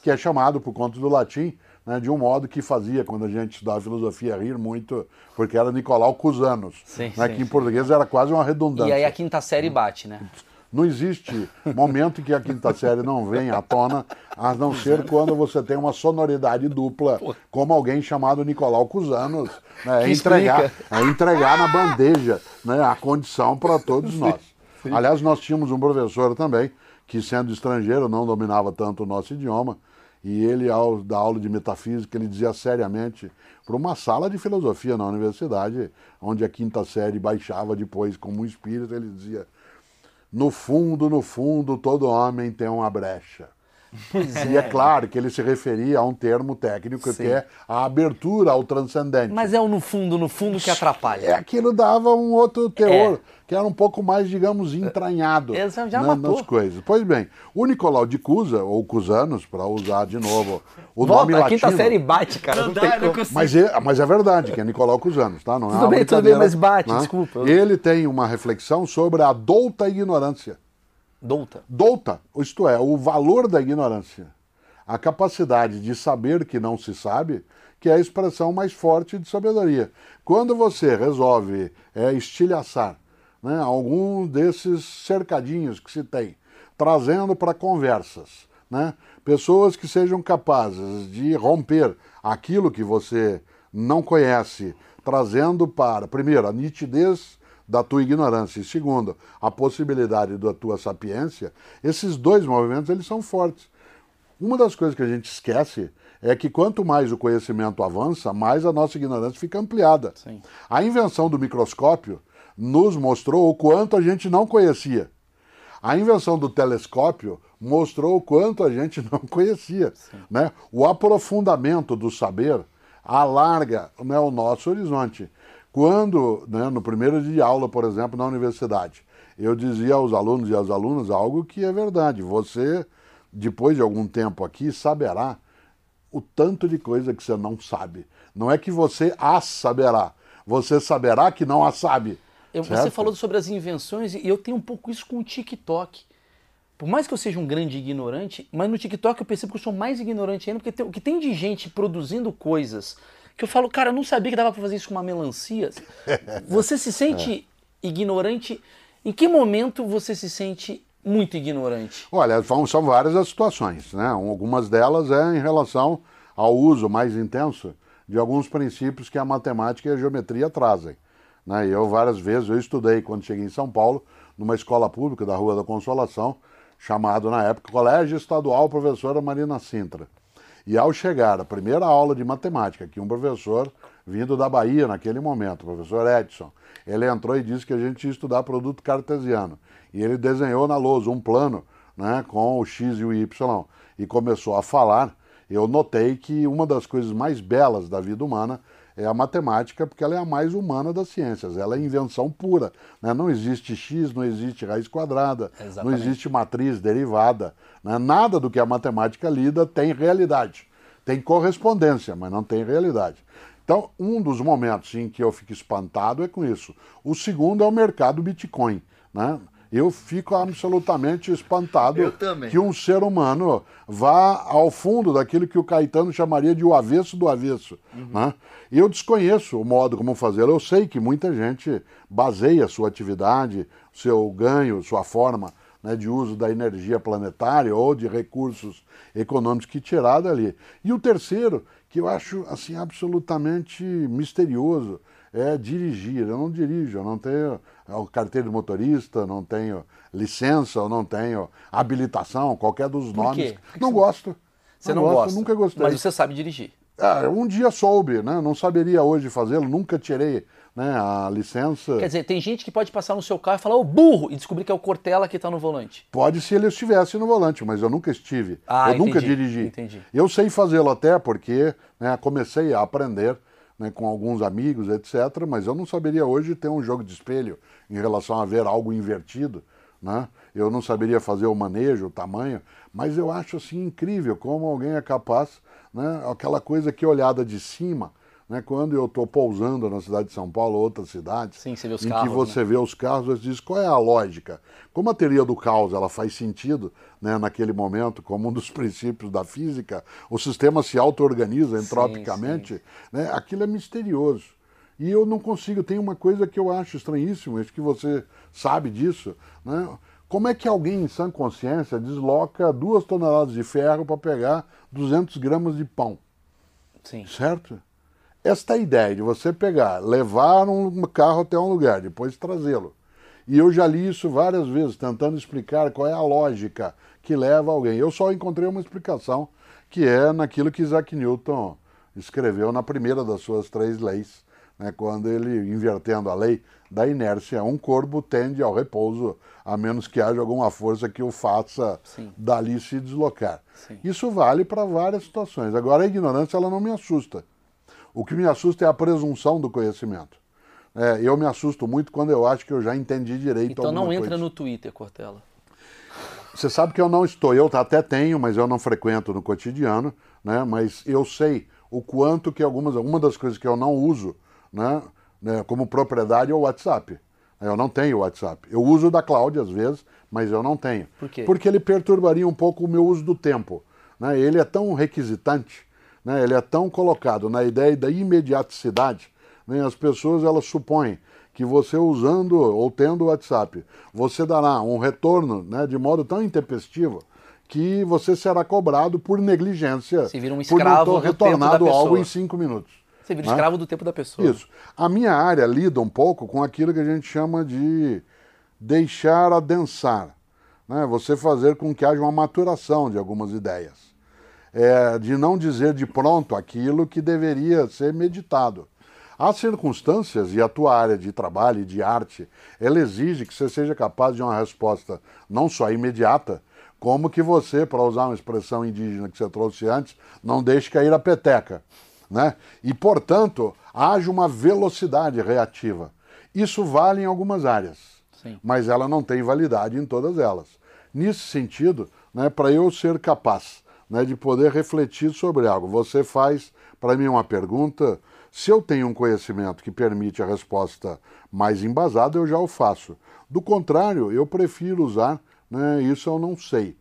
[SPEAKER 1] que é chamado, por conta do latim, né, de um modo que fazia, quando a gente estudava filosofia, rir muito, porque era Nicolau Cusanos,
[SPEAKER 2] Sim,
[SPEAKER 1] né,
[SPEAKER 2] sim,
[SPEAKER 1] que em português era quase uma redundância.
[SPEAKER 2] E aí a quinta série bate, né?
[SPEAKER 1] Não existe momento em que a quinta série não vem à tona, a não ser quando você tem uma sonoridade dupla, como alguém chamado Nicolau Cusanos. Né? É, entregar, é entregar na bandeja né, a condição para todos nós. Aliás, nós tínhamos um professor também, que sendo estrangeiro não dominava tanto o nosso idioma, e ele, ao dar aula de metafísica, ele dizia seriamente para uma sala de filosofia na universidade, onde a quinta série baixava depois como um espírito, ele dizia no fundo, no fundo, todo homem tem uma brecha. E é claro que ele se referia a um termo técnico
[SPEAKER 2] Sim.
[SPEAKER 1] que é a abertura ao transcendente.
[SPEAKER 2] Mas é o no fundo, no fundo que atrapalha.
[SPEAKER 1] É, aquilo dava um outro teor,
[SPEAKER 2] É.
[SPEAKER 1] que era um pouco mais, digamos, entranhado
[SPEAKER 2] É, já- já
[SPEAKER 1] né,
[SPEAKER 2] matou.
[SPEAKER 1] nas coisas. Pois bem, o Nicolau de Cusa, ou Cusanos, para usar de novo o
[SPEAKER 2] Volta,
[SPEAKER 1] nome
[SPEAKER 2] a
[SPEAKER 1] latino.
[SPEAKER 2] quinta série bate, cara.
[SPEAKER 3] Não
[SPEAKER 2] Não,
[SPEAKER 3] dá, não consigo.
[SPEAKER 1] Mas é, mas é verdade, que é Nicolau Cusanos, tá? Não é
[SPEAKER 2] Tudo bem, tudo bem, mas bate,
[SPEAKER 1] né?
[SPEAKER 2] desculpa.
[SPEAKER 1] Ele tem uma reflexão sobre a douta ignorância.
[SPEAKER 2] Douta.
[SPEAKER 1] Douta, isto é, o valor da ignorância. A capacidade de saber que não se sabe, que é a expressão mais forte de sabedoria. Quando você resolve é, estilhaçar né, algum desses cercadinhos que se tem, trazendo para conversas, né, pessoas que sejam capazes de romper aquilo que você não conhece, trazendo para, primeiro, a nitidez da tua ignorância e segundo, a possibilidade da tua sapiência, esses dois movimentos eles são fortes. Uma das coisas que a gente esquece é que quanto mais o conhecimento avança, mais a nossa ignorância fica ampliada.
[SPEAKER 2] Sim.
[SPEAKER 1] A invenção do microscópio nos mostrou o quanto a gente não conhecia. A invenção do telescópio mostrou o quanto a gente não conhecia. Né? O aprofundamento do saber alarga né, o nosso horizonte. Quando, né, no primeiro dia de aula, por exemplo, na universidade, eu dizia aos alunos e às alunas algo que é verdade. Você, depois de algum tempo aqui, saberá o tanto de coisa que você não sabe. Não é que você as saberá, você saberá que não a sabe.
[SPEAKER 2] Eu- Você falou sobre as invenções e eu tenho um pouco isso com o TikTok. Por mais que eu seja um grande ignorante, mas no TikTok eu percebo que eu sou mais ignorante ainda, porque tem- o que tem de gente produzindo coisas que eu falo, cara, eu não sabia que dava pra fazer isso com uma melancia. Você se sente ignorante? Em que momento você se sente muito ignorante?
[SPEAKER 1] Olha, são, são várias as situações, né? Algumas delas é em relação ao uso mais intenso de alguns princípios que a matemática e a geometria trazem. Né? Eu várias vezes, eu estudei quando cheguei em São Paulo, numa escola pública da Rua da Consolação, chamado na época Colégio Estadual Professora Marina Sintra. E ao chegar a primeira aula de matemática, que um professor vindo da Bahia naquele momento, o professor Edson, ele entrou e disse que a gente ia estudar produto cartesiano. E ele desenhou na lousa um plano né, com o X e o Y e começou a falar. Eu notei que uma das coisas mais belas da vida humana é a matemática, porque ela é a mais humana das ciências. Ela é invenção pura. né? Não existe x, não existe raiz quadrada, não
[SPEAKER 2] Exatamente.
[SPEAKER 1] existe matriz derivada. né? Nada do que a matemática lida tem realidade. Tem correspondência, mas não tem realidade. Então, um dos momentos em que eu fico espantado é com isso. O segundo é o mercado Bitcoin. Né? Eu fico absolutamente espantado que um ser humano vá ao fundo daquilo que o Caetano chamaria de o avesso do avesso. Né? E eu desconheço o modo como fazer. Eu sei que muita gente baseia sua atividade, seu ganho, sua forma né, de uso da energia planetária ou de recursos econômicos que tirar dali. E o terceiro, que eu acho assim absolutamente misterioso, é dirigir. Eu não dirijo, eu não tenho é, carteira de motorista, não tenho licença, eu não tenho habilitação, qualquer dos
[SPEAKER 2] Por
[SPEAKER 1] nomes.
[SPEAKER 2] quê?
[SPEAKER 1] Não gosto.
[SPEAKER 2] Você não,
[SPEAKER 1] gosto,
[SPEAKER 2] gosta,
[SPEAKER 1] nunca gostei.
[SPEAKER 2] mas você sabe dirigir.
[SPEAKER 1] Ah, um dia soube, né? Não saberia hoje fazê-lo, nunca tirei né, a licença.
[SPEAKER 2] Quer dizer, tem gente que pode passar no seu carro e falar, ô burro, e descobrir que é o Cortella que tá no volante.
[SPEAKER 1] Pode se ele estivesse no volante, mas eu nunca estive.
[SPEAKER 2] Ah,
[SPEAKER 1] eu nunca
[SPEAKER 2] entendi,
[SPEAKER 1] dirigi.
[SPEAKER 2] entendi.
[SPEAKER 1] Eu sei fazê-lo até porque né, comecei a aprender né, com alguns amigos, etc. Mas eu não saberia hoje ter um jogo de espelho em relação a ver algo invertido. Né? Eu não saberia fazer o manejo, o tamanho, mas eu acho assim incrível como alguém é capaz, né, aquela coisa que olhada de cima, né, quando eu estou pousando na cidade de São Paulo ou outras cidades,
[SPEAKER 2] Sim, você vê os
[SPEAKER 1] em
[SPEAKER 2] carros,
[SPEAKER 1] que você vê os carros, você diz qual é a lógica. Como a teoria do caos ela faz sentido né, naquele momento, como um dos princípios da física, o sistema se auto-organiza entropicamente, né, aquilo é misterioso. E eu não consigo, tem uma coisa que eu acho estranhíssima, acho que você sabe disso, né? Como é que alguém em sã consciência desloca duas toneladas de ferro para pegar 200 gramas de pão?
[SPEAKER 2] Sim.
[SPEAKER 1] Certo? Esta ideia de você pegar, levar um carro até um lugar, depois trazê-lo. E eu já li isso várias vezes, tentando explicar qual é a lógica que leva alguém. Eu só encontrei uma explicação, que é naquilo que Isaac Newton escreveu na primeira das suas três leis, né, quando ele, invertendo a lei da inércia, um corpo tende ao repouso, a menos que haja alguma força que o faça
[SPEAKER 2] Sim.
[SPEAKER 1] dali se deslocar.
[SPEAKER 2] Sim.
[SPEAKER 1] Isso vale para várias situações. Agora, a ignorância ela não me assusta. O que me assusta é a presunção do conhecimento. É, eu me assusto muito quando eu acho que eu já entendi direito
[SPEAKER 2] Então não entra
[SPEAKER 1] coisa.
[SPEAKER 2] no Twitter, Cortella.
[SPEAKER 1] Você sabe que eu não estou, eu até tenho, mas eu não frequento no cotidiano, né? Mas eu sei o quanto que algumas, uma das coisas que eu não uso, né, né, como propriedade é o WhatsApp. Eu não tenho o WhatsApp. Eu uso da Cláudia às vezes, mas eu não tenho.
[SPEAKER 2] Por quê?
[SPEAKER 1] Porque ele perturbaria um pouco o meu uso do tempo. Né? Ele é tão requisitante, né? ele é tão colocado na ideia da imediaticidade. Né? As pessoas elas supõem que você usando ou tendo o WhatsApp, você dará um retorno né, de modo tão intempestivo que você será cobrado por negligência,
[SPEAKER 2] Se vira um
[SPEAKER 1] por não
[SPEAKER 2] escravo
[SPEAKER 1] ter retornado algo em cinco minutos.
[SPEAKER 2] Você vira
[SPEAKER 1] né?
[SPEAKER 2] escravo do tempo da pessoa.
[SPEAKER 1] Isso. A minha área lida um pouco com aquilo que a gente chama de deixar adensar. Né? Você fazer com que haja uma maturação de algumas ideias. É, de não dizer de pronto aquilo que deveria ser meditado. Há circunstâncias, e a tua área de trabalho e de arte, ela exige que você seja capaz de uma resposta não só imediata, como que você, para usar uma expressão indígena que você trouxe antes, não deixe cair a peteca. Né? E, portanto, haja uma velocidade reativa. Isso vale em algumas áreas,
[SPEAKER 2] Sim.
[SPEAKER 1] mas ela não tem validade em todas elas. Nesse sentido, né, para eu ser capaz né, de poder refletir sobre algo, você faz para mim uma pergunta. Se eu tenho um conhecimento que permite a resposta mais embasada, eu já o faço. Do contrário, eu prefiro usar, né, isso eu não sei.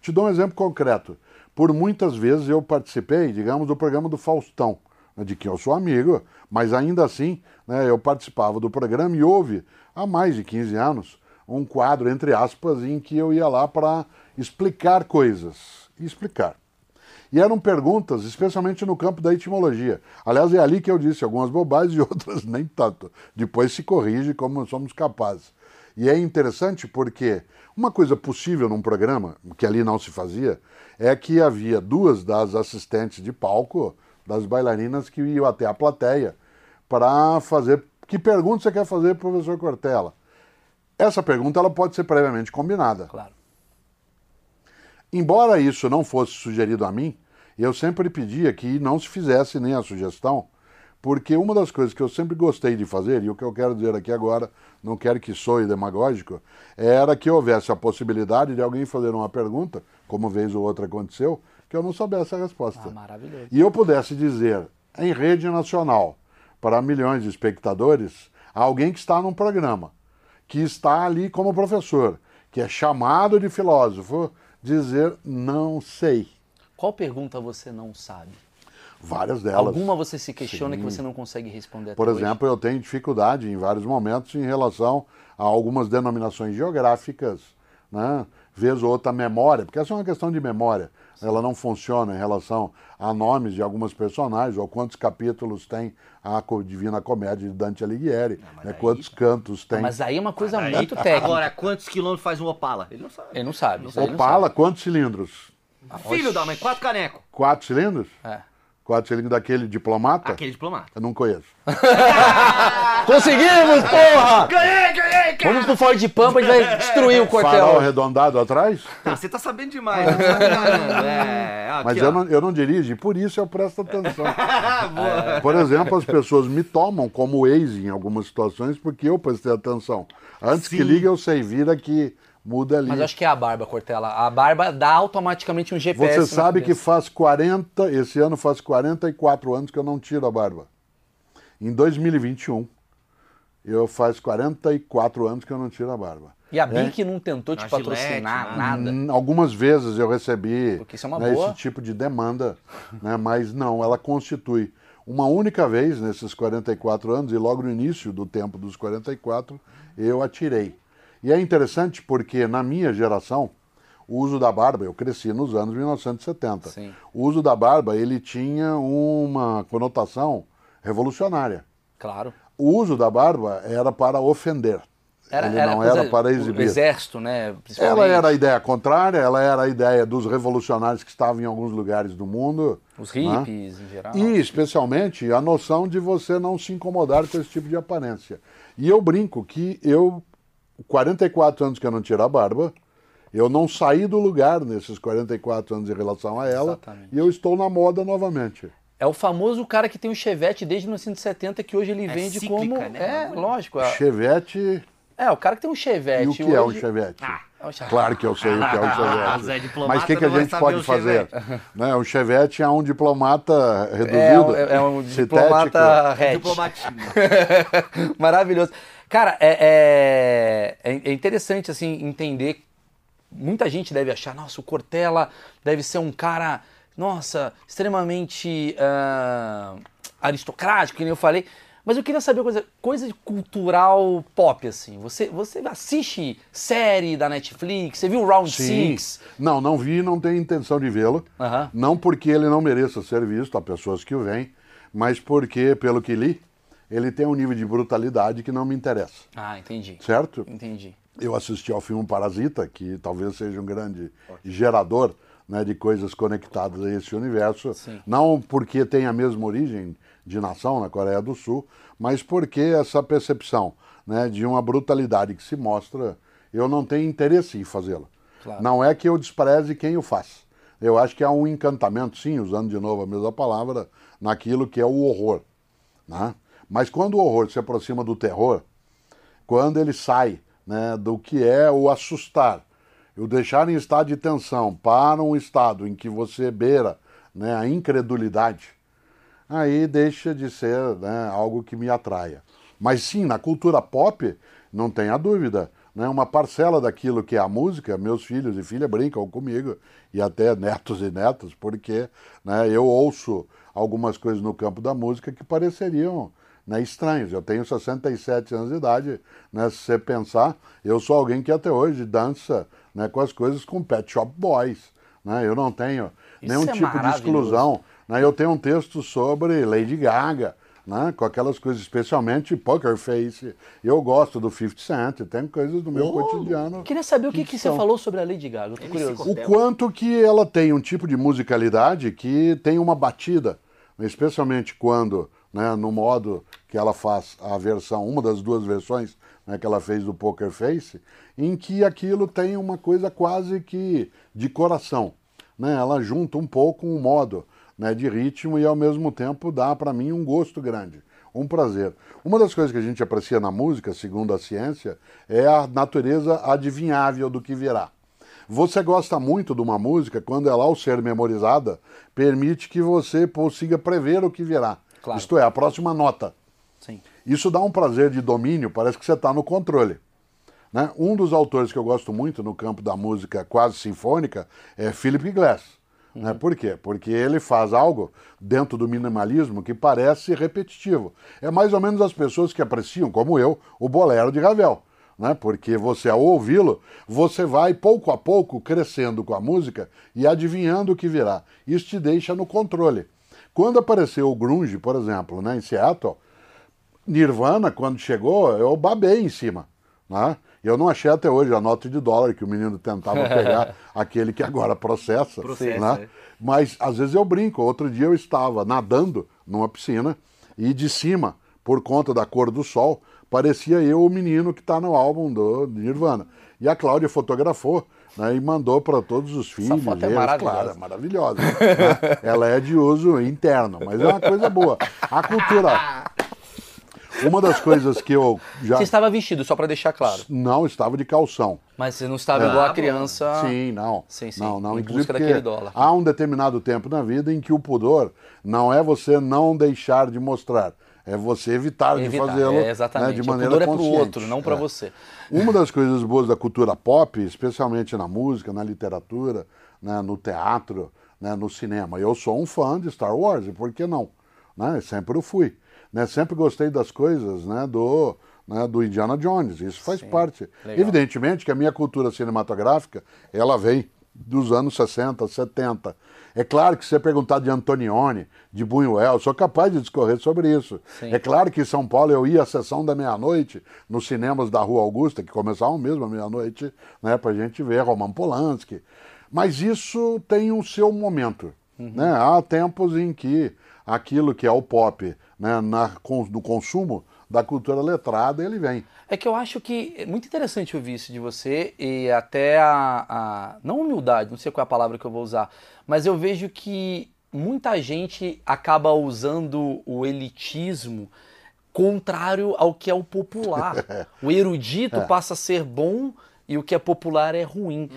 [SPEAKER 1] Te dou um exemplo concreto. Por muitas vezes eu participei, digamos, do programa do Faustão, né, de que eu sou amigo, mas ainda assim né, eu participava do programa e houve, há mais de 15 anos, um quadro, entre aspas, em que eu ia lá para explicar coisas. Explicar. E eram perguntas, especialmente no campo da etimologia. Aliás, é ali que eu disse algumas bobagens e outras nem tanto. Depois se corrige como somos capazes. E é interessante porque uma coisa possível num programa, que ali não se fazia, é que havia duas das assistentes de palco, das bailarinas, que iam até a plateia para fazer. Que pergunta você quer fazer, professor Cortella? Essa pergunta ela pode ser previamente combinada.
[SPEAKER 2] Claro.
[SPEAKER 1] Embora isso não fosse sugerido a mim, eu sempre pedia que não se fizesse nem a sugestão, porque uma das coisas que eu sempre gostei de fazer, e o que eu quero dizer aqui agora, não quero que soe demagógico, era que houvesse a possibilidade de alguém fazer uma pergunta, como vez ou outra aconteceu, que eu não soubesse a resposta.
[SPEAKER 2] Ah, maravilhoso.
[SPEAKER 1] E eu pudesse dizer, em rede nacional, para milhões de espectadores, alguém que está num programa, que está ali como professor, que é chamado de filósofo, dizer não sei.
[SPEAKER 2] Qual pergunta você não sabe?
[SPEAKER 1] Várias delas.
[SPEAKER 2] Alguma você se questiona
[SPEAKER 1] Sim.
[SPEAKER 2] que você não consegue responder até
[SPEAKER 1] Por
[SPEAKER 2] hoje?
[SPEAKER 1] exemplo, eu tenho dificuldade em vários momentos em relação a algumas denominações geográficas, né? vez ou outra memória, porque essa é uma questão de memória. Ela não funciona em relação a nomes de algumas personagens, ou quantos capítulos tem a Co- Divina Comédia de Dante Alighieri,
[SPEAKER 3] mas
[SPEAKER 1] né?
[SPEAKER 3] aí-
[SPEAKER 1] quantos cantos tem.
[SPEAKER 2] Mas aí é uma coisa
[SPEAKER 3] Aí,
[SPEAKER 2] muito técnica.
[SPEAKER 3] Agora, quantos quilômetros faz um Opala? Ele não sabe.
[SPEAKER 2] Ele não sabe. ele não
[SPEAKER 1] Opala, quantos cilindros?
[SPEAKER 3] Filho da mãe, quatro canecos.
[SPEAKER 1] Quatro cilindros?
[SPEAKER 2] sabe. É.
[SPEAKER 1] Quatro cilindros daquele diplomata?
[SPEAKER 3] Aquele diplomata.
[SPEAKER 1] Eu não conheço.
[SPEAKER 2] Conseguimos, porra!
[SPEAKER 3] Ganhei, ganhei, cara!
[SPEAKER 2] Vamos pro Ford de Pampa, a gente vai destruir o
[SPEAKER 1] Farol
[SPEAKER 2] quartel.
[SPEAKER 1] arredondado atrás?
[SPEAKER 3] Ah, você tá sabendo demais. Não tá ligado. é, aqui,
[SPEAKER 1] Mas
[SPEAKER 3] ó.
[SPEAKER 1] eu não, eu não dirijo, e por isso eu presto atenção.
[SPEAKER 3] Boa.
[SPEAKER 1] Por exemplo, as pessoas me tomam como Waze em algumas situações porque eu prestei atenção. Antes que
[SPEAKER 3] Sim.
[SPEAKER 1] liga, eu sei, vira que muda ali.
[SPEAKER 2] Mas acho que é a barba, Cortella. A barba dá automaticamente um GPS.
[SPEAKER 1] Você
[SPEAKER 2] na
[SPEAKER 1] sabe que faz 40, esse ano faz 44 anos que eu não tiro a barba. Em 2021, eu faz 44 anos que eu não tiro a barba.
[SPEAKER 2] E a
[SPEAKER 1] É.
[SPEAKER 2] Bic não tentou te
[SPEAKER 3] A
[SPEAKER 2] patrocinar,
[SPEAKER 3] Gillette,
[SPEAKER 2] nada.
[SPEAKER 1] Algumas vezes eu recebi
[SPEAKER 2] é uma
[SPEAKER 1] né, esse tipo de demanda, né, mas não, ela constitui. Uma única vez nesses 44 anos, e logo no início do tempo dos 44, eu atirei. E é interessante porque na minha geração, o uso da barba, eu cresci nos anos 1970.
[SPEAKER 2] Sim.
[SPEAKER 1] O uso da barba, ele tinha uma conotação revolucionária.
[SPEAKER 2] Claro.
[SPEAKER 1] O uso da barba era para ofender.
[SPEAKER 2] Era,
[SPEAKER 1] ele
[SPEAKER 2] era
[SPEAKER 1] não
[SPEAKER 2] coisa-
[SPEAKER 1] era para
[SPEAKER 2] O
[SPEAKER 1] exibir.
[SPEAKER 2] exército, né?
[SPEAKER 1] Ela era a ideia contrária, ela era a ideia dos revolucionários que estavam em alguns lugares do mundo.
[SPEAKER 2] Os
[SPEAKER 1] né?
[SPEAKER 2] hippies, em geral.
[SPEAKER 1] E, especialmente, a noção de você não se incomodar com esse tipo de aparência. E eu brinco que eu, 44 anos que eu não tiro a barba, eu não saí do lugar nesses 44 anos em relação a ela,
[SPEAKER 2] Exatamente.
[SPEAKER 1] e eu estou na moda novamente.
[SPEAKER 2] É o famoso cara que tem um Chevette desde 1970 que hoje ele vende
[SPEAKER 3] cíclica,
[SPEAKER 2] como.
[SPEAKER 3] né?
[SPEAKER 2] É, lógico. a-
[SPEAKER 1] Chevette,
[SPEAKER 2] É, o cara que tem um Chevette.
[SPEAKER 1] e o que é um
[SPEAKER 2] hoje-
[SPEAKER 1] Chevette?
[SPEAKER 2] É um Chevette.
[SPEAKER 1] Claro que eu sei o que é um
[SPEAKER 3] Ah,
[SPEAKER 1] Chevette.
[SPEAKER 3] Diplomata
[SPEAKER 1] Mas o que, que a gente pode
[SPEAKER 3] o
[SPEAKER 1] fazer?
[SPEAKER 3] Chevette.
[SPEAKER 1] Né, o Chevette é um diplomata
[SPEAKER 2] É,
[SPEAKER 1] reduzido.
[SPEAKER 2] um- é um diplomata hatch.
[SPEAKER 3] Diplomatinho.
[SPEAKER 2] Maravilhoso. Cara, é, é, é interessante assim entender. Muita gente deve achar, nossa, o Cortella deve ser um cara, nossa, extremamente ah, aristocrático, que nem eu falei. Mas eu queria saber coisa, coisa de cultural pop, assim. Você, você assiste série da Netflix? Você viu Round
[SPEAKER 1] Sim.
[SPEAKER 2] Six?
[SPEAKER 1] Não, não vi, não tenho intenção de vê-lo. Não porque ele não mereça ser visto, há pessoas que o veem, mas porque, pelo que li, ele tem um nível de brutalidade que não me interessa.
[SPEAKER 2] Ah, entendi.
[SPEAKER 1] Certo?
[SPEAKER 2] Entendi.
[SPEAKER 1] Eu assisti ao filme Parasita, que talvez seja um grande gerador né, de coisas conectadas a esse universo.
[SPEAKER 2] Sim.
[SPEAKER 1] Não porque tem a mesma origem de nação na Coreia do Sul, mas porque essa percepção né, de uma brutalidade que se mostra, eu não tenho interesse em fazê-la.
[SPEAKER 2] Claro.
[SPEAKER 1] Não é que eu despreze quem o faz. Eu acho que há um encantamento, sim, usando de novo a mesma palavra, naquilo que é o horror. Né? Mas quando o horror se aproxima do terror, quando ele sai né, do que é o assustar, o deixar em estado de tensão para um estado em que você beira né, a incredulidade, aí deixa de ser né, algo que me atraia. Mas sim, na cultura pop, não tenha dúvida, né, uma parcela daquilo que é a música, meus filhos e filha brincam comigo, e até netos e netas, porque né, eu ouço algumas coisas no campo da música que pareceriam né, estranhos. Eu tenho 67 anos de idade, né, se você pensar, eu sou alguém que até hoje dança né, com as coisas com Pet Shop Boys. Né, eu não tenho
[SPEAKER 2] Isso
[SPEAKER 1] nenhum
[SPEAKER 2] é
[SPEAKER 1] tipo de exclusão. Né, eu tenho um texto sobre Lady Gaga, né, com aquelas coisas, especialmente Poker Face. Eu gosto do 50 Cent, tem coisas do meu cotidiano.
[SPEAKER 2] Eu queria saber o que, que você
[SPEAKER 1] são.
[SPEAKER 2] falou sobre a Lady Gaga. Eu tô curioso.
[SPEAKER 1] O quanto que ela tem um tipo de musicalidade que tem uma batida, especialmente quando, né, no modo que ela faz a versão, uma das duas versões né, que ela fez do Poker Face, em que aquilo tem uma coisa quase que de coração. Né? Ela junta um pouco um modo né, de ritmo e ao mesmo tempo dá para mim um gosto grande, um prazer. Uma das coisas que a gente aprecia na música, segundo a ciência, é a natureza adivinhável do que virá. Você gosta muito de uma música quando ela, ao ser memorizada, permite que você consiga prever o que virá.
[SPEAKER 2] Claro.
[SPEAKER 1] Isto é, a próxima nota. Isso dá um prazer de domínio, parece que você está no controle. Né? Um dos autores que eu gosto muito no campo da música quase sinfônica é Philip Glass. Né? Por quê? Porque ele faz algo dentro do minimalismo que parece repetitivo. É mais ou menos as pessoas que apreciam, como eu, o bolero de Ravel. Né? Porque você, ao ouvi-lo, você vai pouco a pouco crescendo com a música e adivinhando o que virá. Isso te deixa no controle. Quando apareceu o grunge, por exemplo, né, em Seattle, Nirvana, quando chegou, eu babei em cima. Né? Eu não achei até hoje a nota de dólar que o menino tentava pegar, aquele que agora processa.
[SPEAKER 3] Processa,
[SPEAKER 1] né?
[SPEAKER 3] é.
[SPEAKER 1] Mas às vezes eu brinco. Outro dia eu estava nadando numa piscina e de cima, por conta da cor do sol, parecia eu o menino que está no álbum do Nirvana. E a Cláudia fotografou né, e mandou para todos os filhos.
[SPEAKER 2] foto é
[SPEAKER 1] eles,
[SPEAKER 2] maravilhosa.
[SPEAKER 1] Claro, é maravilhosa. né? Ela é de uso interno, mas é uma coisa boa. A cultura. Uma das coisas que eu já
[SPEAKER 2] Você estava vestido, só pra deixar claro.
[SPEAKER 1] não estava de calção.
[SPEAKER 2] Mas você não estava
[SPEAKER 1] É.
[SPEAKER 2] igual a criança.
[SPEAKER 1] Sim, não.
[SPEAKER 2] Sim, sim.
[SPEAKER 1] Não, não.
[SPEAKER 2] Em
[SPEAKER 1] Inclusive
[SPEAKER 2] busca daquele dólar.
[SPEAKER 1] há um determinado tempo na vida em que o pudor não é você não deixar de mostrar, é você evitar, de
[SPEAKER 2] Evitar.
[SPEAKER 1] fazê-lo
[SPEAKER 2] É,
[SPEAKER 1] né,
[SPEAKER 2] exatamente.
[SPEAKER 1] de maneira
[SPEAKER 2] o pudor é
[SPEAKER 1] consciente.
[SPEAKER 2] pro outro, não pra
[SPEAKER 1] É.
[SPEAKER 2] você.
[SPEAKER 1] Uma das coisas boas da cultura pop, especialmente na música, na literatura, né, no teatro, né, no cinema. Eu sou um fã de Star Wars, e por que não? Né? Sempre o fui. Né? Sempre gostei das coisas né, do, né, do Indiana Jones. Isso faz
[SPEAKER 2] Sim,
[SPEAKER 1] parte.
[SPEAKER 2] legal.
[SPEAKER 1] Evidentemente que a minha cultura cinematográfica, ela vem dos anos 60, 70. É claro que se você perguntar de Antonioni, de Buñuel, sou capaz de discorrer sobre isso.
[SPEAKER 2] Sim.
[SPEAKER 1] É claro que em São Paulo eu ia à sessão da meia-noite nos cinemas da Rua Augusta, que começavam mesmo à meia-noite, né, para a gente ver Roman Polanski. Mas isso tem um seu momento. Né? Há tempos em que aquilo que é o pop né, na, no consumo da cultura letrada, ele vem.
[SPEAKER 2] É que eu acho que é muito interessante ouvir isso de você e até a, a. Não humildade, não sei qual é a palavra que eu vou usar, mas eu vejo que muita gente acaba usando o elitismo contrário ao que é o popular. O erudito passa a ser bom e o que é popular é ruim.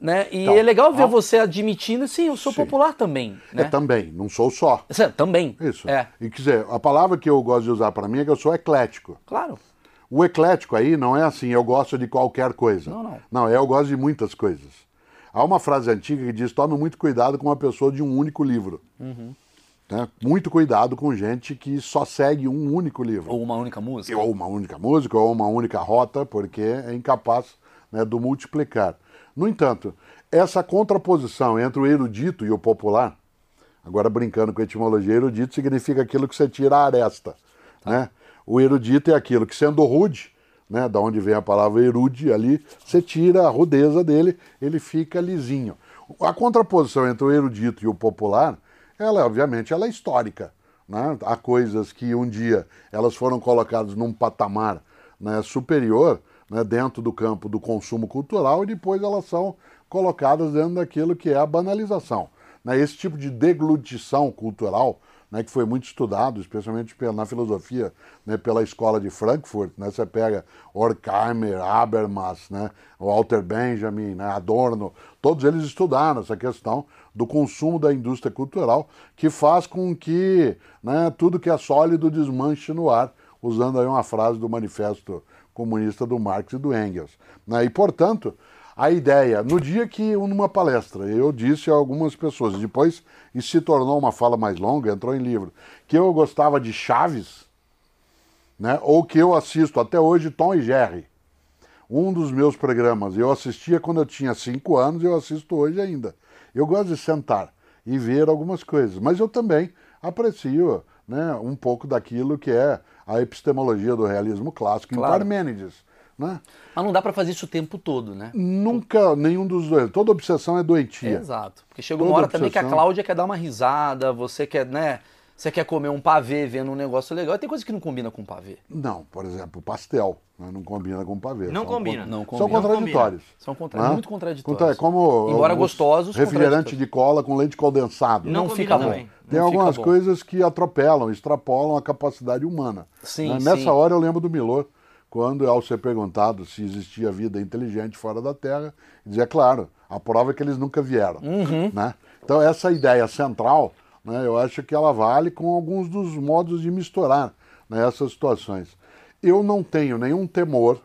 [SPEAKER 2] Né? E
[SPEAKER 1] Então,
[SPEAKER 2] é legal ver
[SPEAKER 1] a-
[SPEAKER 2] você admitindo, sim, eu sou
[SPEAKER 1] Sim.
[SPEAKER 2] popular também. Né?
[SPEAKER 1] É também, não sou só.
[SPEAKER 2] Sim, também.
[SPEAKER 1] Isso.
[SPEAKER 2] É,
[SPEAKER 1] E quer dizer, a palavra que eu gosto de usar para mim é que eu sou eclético.
[SPEAKER 2] claro.
[SPEAKER 1] O eclético aí não é assim, eu gosto de qualquer coisa.
[SPEAKER 2] Não, não.
[SPEAKER 1] Não, é eu gosto de muitas coisas. Há uma frase antiga que diz: tome muito cuidado com uma pessoa de um único livro.
[SPEAKER 2] Uhum.
[SPEAKER 1] Né? Muito cuidado com gente que só segue um único livro.
[SPEAKER 2] Ou uma única música.
[SPEAKER 1] Ou uma única música, ou uma única rota, porque é incapaz né, do multiplicar. No entanto, essa contraposição entre o erudito e o popular, agora brincando com a etimologia, erudito significa aquilo que você tira a aresta. Né? O erudito é aquilo que, sendo rude, né, da onde vem a palavra erude ali, você tira a rudeza dele, ele fica lisinho. A contraposição entre o erudito e o popular, ela obviamente ela é histórica. Né? Há coisas que um dia elas foram colocadas num patamar né, superior né, dentro do campo do consumo cultural e depois elas são colocadas dentro daquilo que é a banalização. Né? Esse tipo de deglutição cultural, né, que foi muito estudado, especialmente na filosofia, né, pela escola de Frankfurt, né, você pega Horkheimer, Habermas, né, Walter Benjamin, né, Adorno, todos eles estudaram essa questão do consumo da indústria cultural, que faz com que né, tudo que é sólido desmanche no ar, usando aí uma frase do manifesto comunista do Marx e do Engels. né? E, portanto, a ideia, no dia que, numa palestra, eu disse a algumas pessoas, depois isso se tornou uma fala mais longa, entrou em livro, que eu gostava de Chaves, né, ou que eu assisto até hoje Tom e Jerry. Um dos meus programas, eu assistia quando eu tinha cinco anos e eu assisto hoje ainda. Eu gosto de sentar e ver algumas coisas, mas eu também aprecio né, um pouco daquilo que é a epistemologia do realismo clássico,
[SPEAKER 2] Claro.
[SPEAKER 1] em Parmênides. Né?
[SPEAKER 2] Mas não dá pra fazer isso o tempo todo, né?
[SPEAKER 1] Nunca nenhum dos dois. Toda obsessão é doentia.
[SPEAKER 2] Exato. Porque chega uma hora também que a
[SPEAKER 1] obsessão.
[SPEAKER 2] Cláudia quer dar uma risada, você quer, né? Você quer comer um pavê vendo um negócio legal. E tem coisa que não combina com pavê.
[SPEAKER 1] Não, por exemplo, pastel né, não combina com pavê.
[SPEAKER 3] Não
[SPEAKER 1] São
[SPEAKER 3] combina.
[SPEAKER 1] con-
[SPEAKER 2] Não
[SPEAKER 1] São
[SPEAKER 2] combina.
[SPEAKER 1] contraditórios.
[SPEAKER 2] São contra...
[SPEAKER 1] né?
[SPEAKER 2] muito contraditórios.
[SPEAKER 1] Contra- como
[SPEAKER 2] Embora
[SPEAKER 1] os
[SPEAKER 2] gostosos,
[SPEAKER 1] refrigerante de cola com leite condensado.
[SPEAKER 2] Não,
[SPEAKER 3] Não
[SPEAKER 2] fica
[SPEAKER 3] combina
[SPEAKER 2] bom.
[SPEAKER 3] também.
[SPEAKER 1] Tem
[SPEAKER 2] Não
[SPEAKER 1] algumas coisas que atropelam, extrapolam a capacidade humana.
[SPEAKER 2] Sim,
[SPEAKER 1] Né? Nessa
[SPEAKER 2] sim.
[SPEAKER 1] hora eu lembro do Milor, quando, ao ser perguntado se existia vida inteligente fora da Terra, dizia, claro, a prova é que eles nunca vieram.
[SPEAKER 2] Uhum.
[SPEAKER 1] Né? Então essa ideia central, né, eu acho que ela vale com alguns dos modos de misturar né, essas situações. Eu não tenho nenhum temor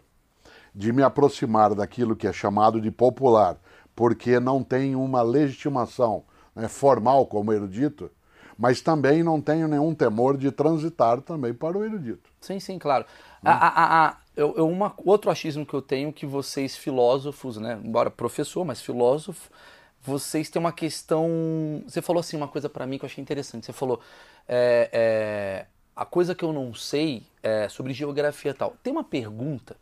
[SPEAKER 1] de me aproximar daquilo que é chamado de popular, porque não tem uma legitimação né, formal como erudito, mas também não tenho nenhum temor de transitar também para o erudito.
[SPEAKER 2] Sim, sim, claro. A, a, a, a- eu, eu- uma, outro achismo que eu tenho que vocês filósofos, né, embora professor, mas filósofo, vocês têm uma questão. Você falou assim uma coisa pra mim que eu achei interessante. Você falou é, é, a coisa que eu não sei é sobre geografia e tal. Tem uma pergunta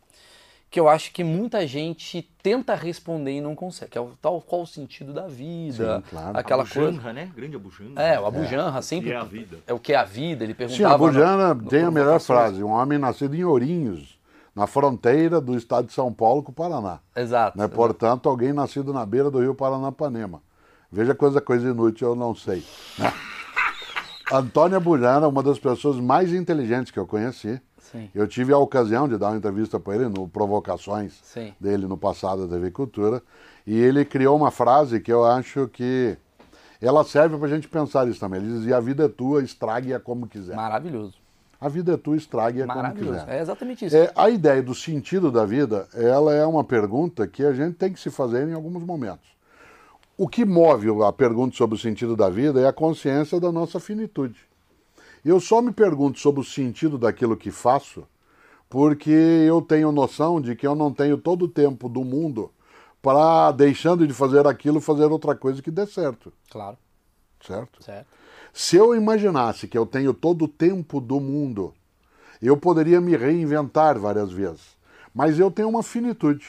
[SPEAKER 2] que eu acho que muita gente tenta responder e não consegue. Que é o tal qual o sentido da vida,
[SPEAKER 1] Sim, claro.
[SPEAKER 2] aquela
[SPEAKER 3] Abu
[SPEAKER 2] coisa.
[SPEAKER 3] Né? Grande Abu Janra.
[SPEAKER 2] É, o Abu Janra sempre
[SPEAKER 3] é a vida?
[SPEAKER 2] é o que é a vida. Ele
[SPEAKER 1] Sim,
[SPEAKER 2] perguntava.
[SPEAKER 1] a Bujana
[SPEAKER 2] no- no
[SPEAKER 1] tem a melhor frase: um homem nascido em Ourinhos, na fronteira do estado de São Paulo com o Paraná.
[SPEAKER 2] Exato.
[SPEAKER 1] Né? Portanto, alguém nascido na beira do rio Paranapanema. Veja coisa, coisa inútil, eu não sei. Antônia Bujana, uma das pessoas mais inteligentes que eu conheci.
[SPEAKER 2] Sim.
[SPEAKER 1] Eu tive a ocasião de dar uma entrevista para ele no Provocações
[SPEAKER 2] Sim.
[SPEAKER 1] dele no passado da TV Cultura. E ele criou uma frase que eu acho que ela serve para a gente pensar isso também. Ele dizia: A vida é tua, estrague-a como quiser.
[SPEAKER 2] Maravilhoso.
[SPEAKER 1] A vida é tua, estrague-a como quiser.
[SPEAKER 2] É exatamente isso.
[SPEAKER 1] É, a ideia do sentido da vida, ela é uma pergunta que a gente tem que se fazer em alguns momentos. O que move a pergunta sobre o sentido da vida é a consciência da nossa finitude. Eu só me pergunto sobre o sentido daquilo que faço porque eu tenho noção de que eu não tenho todo o tempo do mundo para, deixando de fazer aquilo, fazer outra coisa que dê certo.
[SPEAKER 2] Claro,
[SPEAKER 1] Certo?
[SPEAKER 2] certo.
[SPEAKER 1] Se eu imaginasse que eu tenho todo o tempo do mundo, eu poderia me reinventar várias vezes. Mas eu tenho uma finitude.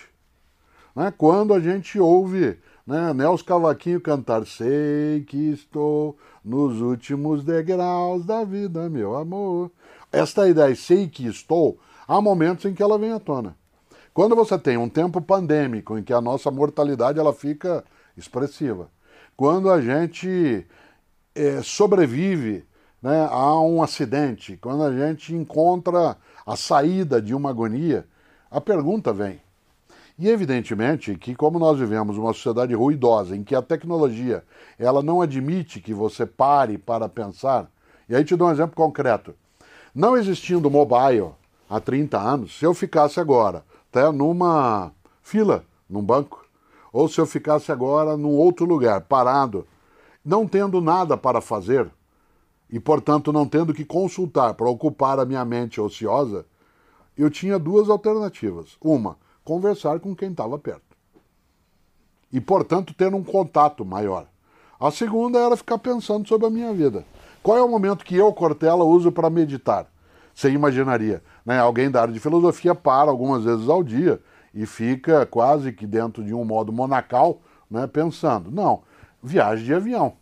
[SPEAKER 1] Né? Quando a gente ouve né, Nelson Cavaquinho cantar Sei que estou nos últimos degraus da vida, meu amor. Esta ideia, sei que estou, há momentos em que ela vem à tona. Quando você tem um tempo pandêmico em que a nossa mortalidade ela fica expressiva, quando a gente eh, sobrevive né, a um acidente, quando a gente encontra a saída de uma agonia, a pergunta vem: e evidentemente que como nós vivemos uma sociedade ruidosa em que a tecnologia ela não admite que você pare para pensar, e aí te dou um exemplo concreto. Não existindo mobile há 30 anos, se eu ficasse agora até numa fila, num banco, ou se eu ficasse agora num outro lugar, parado, não tendo nada para fazer, e portanto não tendo que consultar para ocupar a minha mente ociosa, eu tinha duas alternativas. Uma, conversar com quem estava perto. E, portanto, ter um contato maior. A segunda era ficar pensando sobre a minha vida. Qual é o momento que eu, Cortella, uso para meditar? Você imaginaria, né? Alguém da área de filosofia para algumas vezes ao dia e fica quase que dentro de um modo monacal, né, pensando. Não, viagem de avião.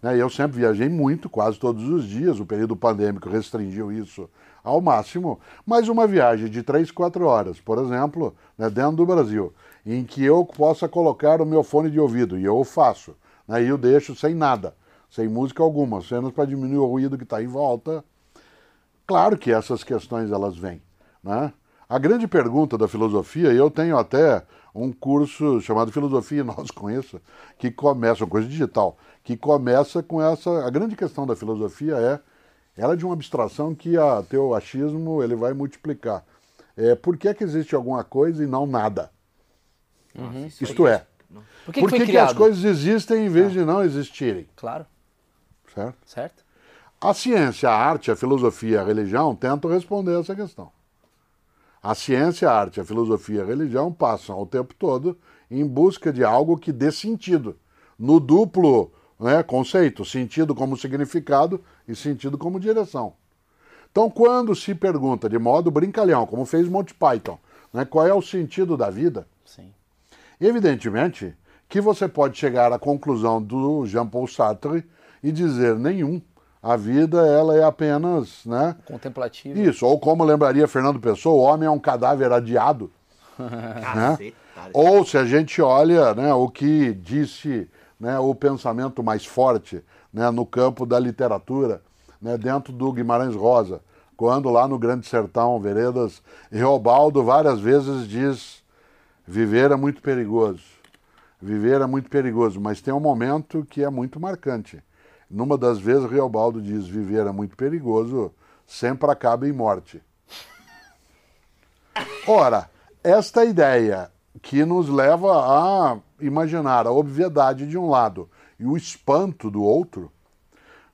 [SPEAKER 1] Né? Eu sempre viajei muito, quase todos os dias, o período pandêmico restringiu isso ao máximo, mas uma viagem de 3, 4 horas, por exemplo, né, dentro do Brasil, em que eu possa colocar o meu fone de ouvido, e eu o faço, né, e eu deixo sem nada, sem música alguma, apenas para diminuir o ruído que está em volta. Claro que essas questões elas vêm. Né? A grande pergunta da filosofia, e eu tenho até um curso chamado Filosofia e Nós com isso, que começa, uma coisa digital, que começa com essa. A grande questão da filosofia é ela é de uma abstração que a teu achismo ele vai multiplicar. É, por que, é que existe alguma coisa e não nada?
[SPEAKER 3] Nossa, isso
[SPEAKER 1] Isto
[SPEAKER 3] aí
[SPEAKER 1] é,
[SPEAKER 2] Por que,
[SPEAKER 1] por
[SPEAKER 2] que
[SPEAKER 1] que, que as coisas existem em vez de não existirem?
[SPEAKER 2] Claro,
[SPEAKER 1] Certo?
[SPEAKER 2] certo.
[SPEAKER 1] A ciência, a arte, a filosofia, a religião tentam responder essa questão. A ciência, a arte, a filosofia e a religião passam o tempo todo em busca de algo que dê sentido. No duplo né, conceito, sentido como significado e sentido como direção. Então, quando se pergunta de modo brincalhão, como fez Monty Python, né, qual é o sentido da vida,
[SPEAKER 2] Sim.
[SPEAKER 1] evidentemente que você pode chegar à conclusão do Jean-Paul Sartre e dizer nenhum. A vida ela é apenas, né,
[SPEAKER 2] Contemplativo.
[SPEAKER 1] isso, ou como lembraria Fernando Pessoa, o homem é um cadáver adiado.
[SPEAKER 3] Cacetada.
[SPEAKER 1] Ou se a gente olha né, o que disse né, o pensamento mais forte né, no campo da literatura, né, dentro do Guimarães Rosa, quando lá no Grande Sertão, Veredas, Reobaldo várias vezes diz: viver é muito perigoso. Viver é muito perigoso, mas tem um momento que é muito marcante. Numa das vezes, Reobaldo diz: viver é muito perigoso, sempre acaba em morte. Ora, esta ideia que nos leva a imaginar a obviedade de um lado e o espanto do outro,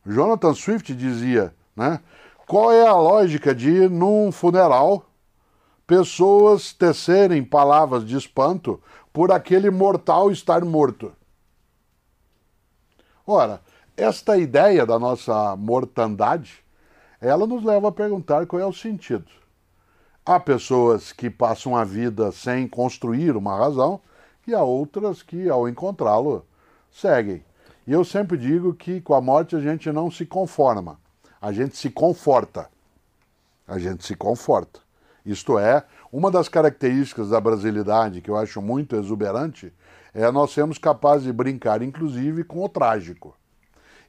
[SPEAKER 1] Jonathan Swift dizia, né? Qual é a lógica de, num funeral, pessoas tecerem palavras de espanto por aquele mortal estar morto? Ora, esta ideia da nossa mortandade, ela nos leva a perguntar qual é o sentido. Há pessoas que passam a vida sem construir uma razão e há outras que, ao encontrá-lo, seguem. E eu sempre digo que com a morte a gente não se conforma, a gente se conforta. A gente se conforta. Isto é, uma das características da brasilidade que eu acho muito exuberante é nós sermos capazes de brincar, inclusive, com o trágico.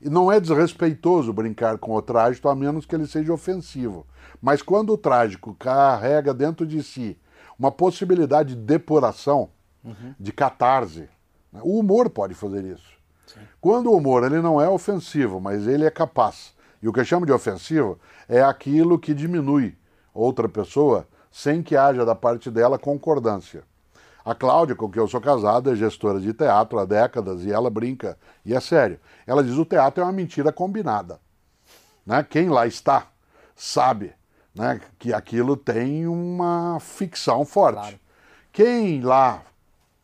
[SPEAKER 1] E não é desrespeitoso brincar com o trágico, a menos que ele seja ofensivo. Mas quando o trágico carrega dentro de si uma possibilidade de depuração, de catarse, né? o humor pode fazer isso. Quando o humor ele não é ofensivo, mas ele é capaz. E o que eu chamo de ofensivo é aquilo que diminui outra pessoa sem que haja da parte dela concordância. A Cláudia, com quem eu sou casado, é gestora de teatro há décadas e ela brinca, e é sério. Ela diz: o teatro é uma mentira combinada. Né? Quem lá está sabe né, que aquilo tem uma ficção forte.
[SPEAKER 2] Claro.
[SPEAKER 1] Quem lá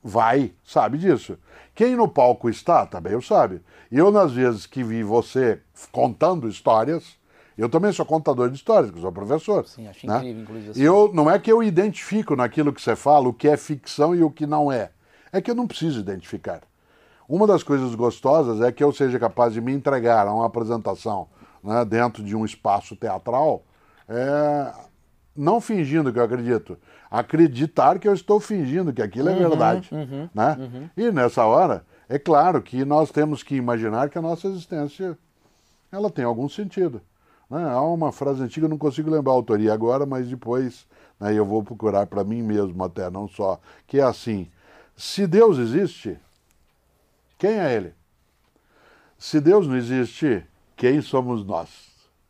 [SPEAKER 1] vai sabe disso. Quem no palco está também o sabe. E eu, nas vezes que vi você contando histórias, eu também sou contador de histórias, que sou professor.
[SPEAKER 2] Sim, acho
[SPEAKER 1] né?
[SPEAKER 2] incrível, inclusive. assim.
[SPEAKER 1] Eu, não é que eu identifico naquilo que você fala o que é ficção e o que não é. É que eu não preciso identificar. Uma das coisas gostosas é que eu seja capaz de me entregar a uma apresentação né, dentro de um espaço teatral, é, não fingindo que eu acredito, acreditar que eu estou fingindo que aquilo é verdade. né? E nessa hora, é claro que nós temos que imaginar que a nossa existência ela tem algum sentido. né? Há uma frase antiga, eu não consigo lembrar a autoria agora, mas depois né, eu vou procurar para mim mesmo até, não só, que é assim, se Deus existe, quem é Ele? Se Deus não existe, quem somos nós?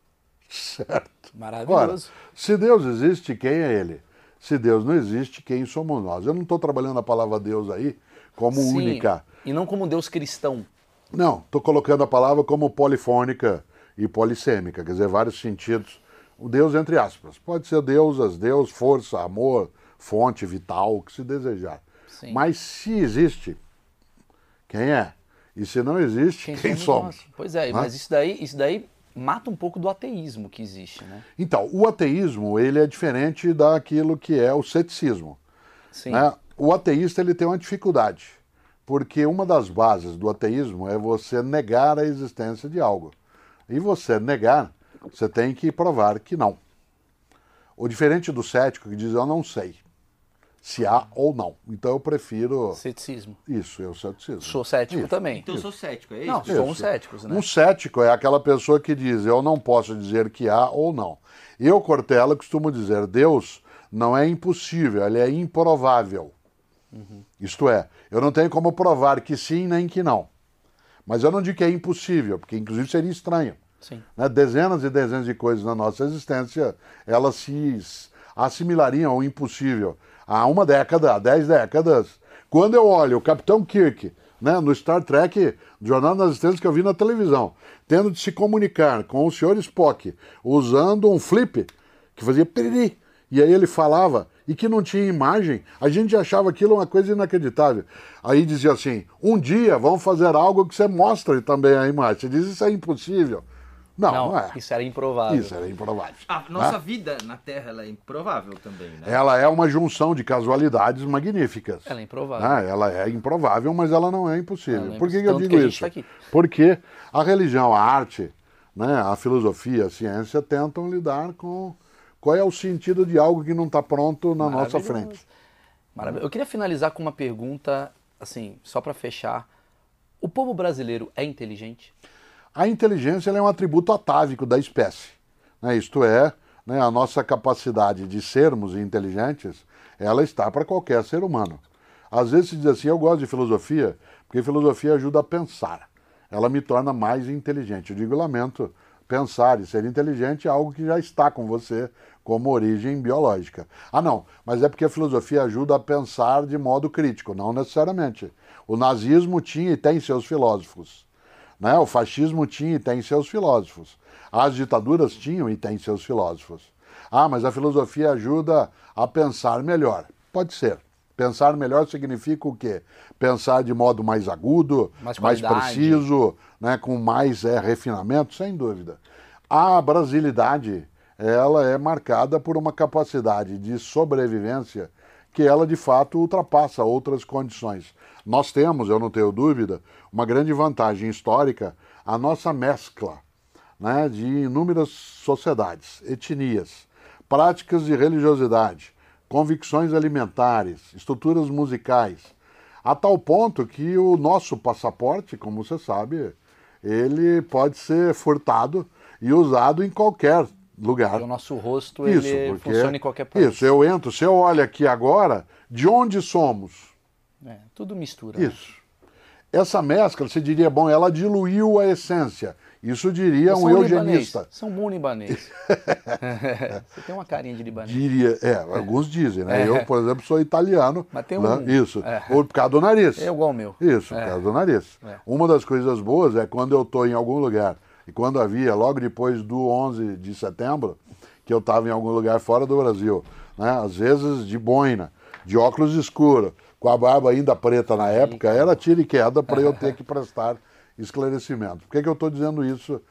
[SPEAKER 1] Certo. Ora,
[SPEAKER 2] Maravilhoso.
[SPEAKER 1] se Deus existe, quem é Ele? Se Deus não existe, quem somos nós? Eu não estou trabalhando a palavra Deus aí como
[SPEAKER 2] Sim,
[SPEAKER 1] única.
[SPEAKER 2] E não como Deus cristão.
[SPEAKER 1] Não, estou colocando a palavra como polifônica e polissêmica, quer dizer, vários sentidos. O Deus entre aspas. Pode ser deusas, Deus, força, amor, fonte vital, o que se desejar.
[SPEAKER 2] Sim.
[SPEAKER 1] Mas se existe, quem é? E se não existe, quem, somos?
[SPEAKER 2] nós? Pois é, mas isso daí, isso daí mata um pouco do ateísmo que existe, né?
[SPEAKER 1] Então, o ateísmo ele é diferente daquilo que é o ceticismo.
[SPEAKER 2] Sim.
[SPEAKER 1] né? O ateísta ele tem uma dificuldade, porque uma das bases do ateísmo é você negar a existência de algo. E você negar, você tem que provar que não. O diferente do cético que diz eu não sei se há ou não. Então eu prefiro
[SPEAKER 2] Ceticismo.
[SPEAKER 1] isso, eu ceticismo.
[SPEAKER 2] Sou cético
[SPEAKER 1] Isso.
[SPEAKER 2] também.
[SPEAKER 3] Então eu sou cético, é isso?
[SPEAKER 2] Não,
[SPEAKER 1] Isso.
[SPEAKER 2] somos céticos, né?
[SPEAKER 1] Um cético é aquela pessoa que diz eu não posso dizer que há ou não. Eu, Cortella, costumo dizer Deus não é impossível, ele é improvável. Isto é, eu não tenho como provar que sim nem que não. Mas eu não digo que é impossível, porque inclusive seria estranho.
[SPEAKER 2] Sim.
[SPEAKER 1] né? Dezenas e dezenas de coisas na nossa existência, elas se assimilariam ao impossível. Há uma década, há dez décadas. Quando eu olho o Capitão Kirk, né, no Star Trek, Jornal das Estrelas que eu vi na televisão, tendo de se comunicar com o Sr. Spock, usando um flip que fazia piriri, e aí ele falava e que não tinha imagem, a gente achava aquilo uma coisa inacreditável. Aí dizia assim: um dia vamos fazer algo que você mostre também a imagem. Você diz isso é impossível. Não, não,
[SPEAKER 2] Não,
[SPEAKER 1] é.
[SPEAKER 2] isso era improvável.
[SPEAKER 1] Isso era improvável.
[SPEAKER 3] A nossa
[SPEAKER 1] né?
[SPEAKER 3] vida na Terra ela é improvável também, né?
[SPEAKER 1] Ela é uma junção de casualidades magníficas.
[SPEAKER 2] Ela é improvável.
[SPEAKER 1] Ah, ela é improvável, mas ela não é impossível.
[SPEAKER 2] Não é
[SPEAKER 1] Por que, que eu digo
[SPEAKER 2] que
[SPEAKER 1] isso?
[SPEAKER 2] tá aqui.
[SPEAKER 1] Porque a religião, a arte, né, a filosofia, a ciência tentam lidar com qual é o sentido de algo que não está pronto na nossa frente.
[SPEAKER 2] Maravilha. Eu queria finalizar com uma pergunta, assim, só para fechar. O povo brasileiro é inteligente?
[SPEAKER 1] A inteligência é um atributo atávico da espécie. né? Isto é, né, a nossa capacidade de sermos inteligentes, ela está para qualquer ser humano. Às vezes se diz assim, eu gosto de filosofia, porque filosofia ajuda a pensar. Ela me torna mais inteligente. Eu digo, lamento, pensar e ser inteligente é algo que já está com você como origem biológica. Ah, não, mas é porque a filosofia ajuda a pensar de modo crítico, não necessariamente. O nazismo tinha e tem seus filósofos. Né? O fascismo tinha e tem seus filósofos. As ditaduras tinham e têm seus filósofos. Ah, mas a filosofia ajuda a pensar melhor. Pode ser. Pensar melhor significa o quê? Pensar de modo mais agudo,
[SPEAKER 2] Mais
[SPEAKER 1] mais, preciso, né? com mais é, refinamento, sem dúvida. A brasilidade, ela é marcada por uma capacidade de sobrevivência que ela de fato ultrapassa outras condições. Nós temos, eu não tenho dúvida, uma grande vantagem histórica, a nossa mescla né, de inúmeras sociedades, etnias, práticas de religiosidade, convicções alimentares, estruturas musicais, a tal ponto que o nosso passaporte, como você sabe, ele pode ser furtado e usado em qualquer lugar.
[SPEAKER 2] O nosso rosto,
[SPEAKER 1] Isso,
[SPEAKER 2] ele
[SPEAKER 1] porque
[SPEAKER 2] funciona em qualquer país.
[SPEAKER 1] Isso, eu entro, se eu olho aqui agora, de onde somos?
[SPEAKER 2] É, tudo mistura. né?
[SPEAKER 1] Isso. Essa mescla, você diria, bom, ela diluiu a essência. Isso diria
[SPEAKER 2] São
[SPEAKER 1] um
[SPEAKER 2] libanês.
[SPEAKER 1] eugenista.
[SPEAKER 2] São bom libanês. Você tem uma carinha de libanês.
[SPEAKER 1] Diria, é, alguns dizem, né?
[SPEAKER 2] É.
[SPEAKER 1] Eu, por exemplo, sou italiano.
[SPEAKER 2] Mas tem
[SPEAKER 1] né?
[SPEAKER 2] um-
[SPEAKER 1] Isso.
[SPEAKER 2] é.
[SPEAKER 1] Ou por causa do nariz.
[SPEAKER 2] É igual o meu.
[SPEAKER 1] Isso,
[SPEAKER 2] É.
[SPEAKER 1] por causa do nariz.
[SPEAKER 2] É.
[SPEAKER 1] Uma das coisas boas é quando eu estou em algum lugar, e quando havia, logo depois do 11 de setembro, que eu estava em algum lugar fora do Brasil, né? às vezes de boina, de óculos escuros, com a barba ainda preta na época, era tiro e queda para eu ter que prestar esclarecimento. Por que, que eu estou dizendo isso?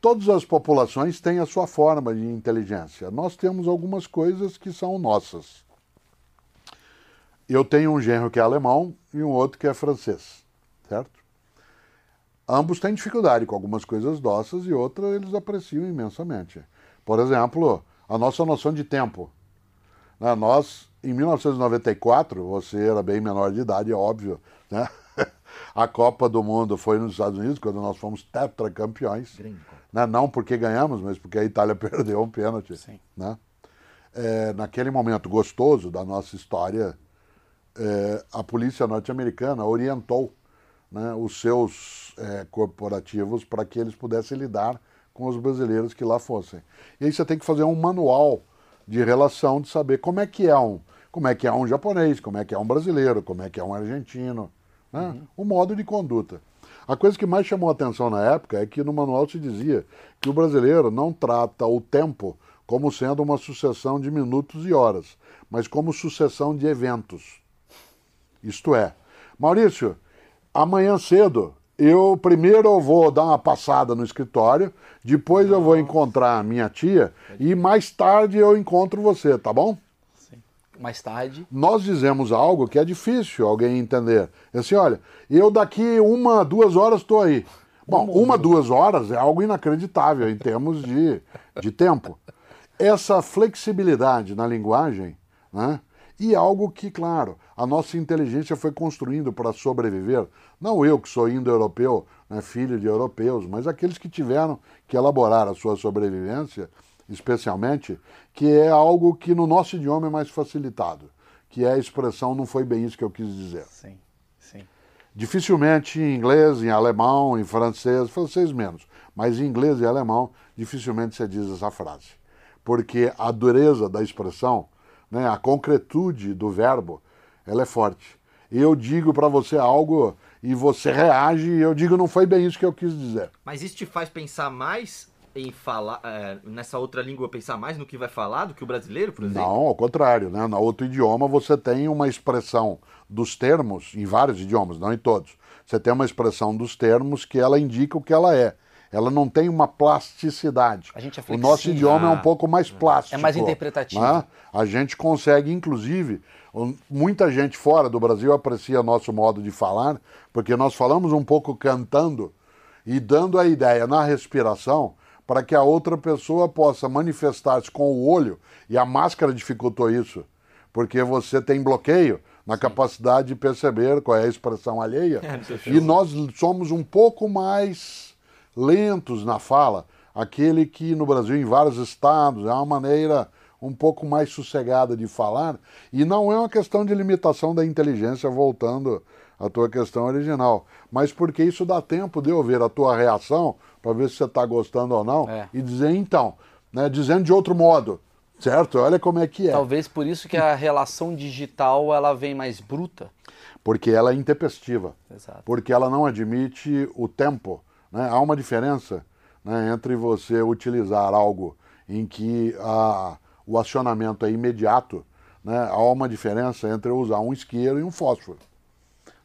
[SPEAKER 1] Todas as populações têm a sua forma de inteligência. Nós temos algumas coisas que são nossas. Eu tenho um genro que é alemão e um outro que é francês, certo? Ambos têm dificuldade com algumas coisas nossas e outras eles apreciam imensamente. Por exemplo, a nossa noção de tempo. Né, nós, em 1994, você era bem menor de idade, é óbvio, né? A Copa do Mundo foi nos Estados Unidos, quando nós fomos tetracampeões. Né? Não porque ganhamos, mas porque a Itália perdeu um pênalti. Sim. Né? É, naquele momento gostoso da nossa história, é, a polícia norte-americana orientou né, os seus é, corporativos para que eles pudessem lidar com os brasileiros que lá fossem. E aí você tem que fazer um manual de relação de saber como é que é um, como é que é um japonês, como é que é um brasileiro, como é que é um argentino, né? Uhum. o modo de conduta. A coisa que mais chamou a atenção na época é que no manual se dizia que o brasileiro não trata o tempo como sendo uma sucessão de minutos e horas, mas como sucessão de eventos. Isto é, Maurício, amanhã cedo eu primeiro vou dar uma passada no escritório, depois eu vou encontrar a minha tia e mais tarde eu encontro você, tá bom?
[SPEAKER 2] Sim. Mais tarde.
[SPEAKER 1] Nós dizemos algo que é difícil alguém entender. É assim, olha, eu daqui uma, duas horas estou aí. Bom, uma, duas horas é algo inacreditável em termos de, de tempo. Essa flexibilidade na linguagem, né? E algo que, claro, a nossa inteligência foi construindo para sobreviver. Não eu, que sou indo-europeu, né, filho de europeus, mas aqueles que tiveram que elaborar a sua sobrevivência, especialmente, que é algo que no nosso idioma é mais facilitado, que é a expressão não foi bem isso que eu quis dizer.
[SPEAKER 2] Sim, sim.
[SPEAKER 1] Dificilmente em inglês, em alemão, em francês, francês menos, mas em inglês e alemão, dificilmente você diz essa frase. Porque a dureza da expressão né, a concretude do verbo, ela é forte. Eu digo para você algo e você reage e eu digo não foi bem isso que eu quis dizer.
[SPEAKER 3] Mas isso te faz pensar mais em falar é, nessa outra língua pensar mais no que vai falar do que o brasileiro, por exemplo?
[SPEAKER 1] Não, ao contrário, né? No outro idioma você tem uma expressão dos termos em vários idiomas, não em todos. Você tem uma expressão dos termos que ela indica o que ela é ela não tem uma plasticidade.
[SPEAKER 2] A gente é
[SPEAKER 1] o nosso idioma é um pouco mais plástico.
[SPEAKER 2] É mais interpretativo.
[SPEAKER 1] Né? A gente consegue, inclusive, muita gente fora do Brasil aprecia nosso modo de falar, porque nós falamos um pouco cantando e dando a ideia na respiração para que a outra pessoa possa manifestar-se com o olho, e a máscara dificultou isso, porque você tem bloqueio na capacidade de perceber qual é a expressão alheia. É, e nós somos um pouco mais lentos na fala, aquele que no Brasil, em vários estados, é uma maneira um pouco mais sossegada de falar, e não é uma questão de limitação da inteligência, voltando à tua questão original, mas porque isso dá tempo de eu ver a tua reação, para ver se você está gostando ou não, é. e dizer então, né, dizendo de outro modo, certo? Olha como é que é.
[SPEAKER 2] Talvez por isso que a relação digital ela vem mais bruta.
[SPEAKER 1] Porque ela é intempestiva.
[SPEAKER 2] Exato.
[SPEAKER 1] Porque ela não admite o tempo né? Há uma diferença né, entre você utilizar algo em que a, o acionamento é imediato, né? há uma diferença entre usar um isqueiro e um fósforo.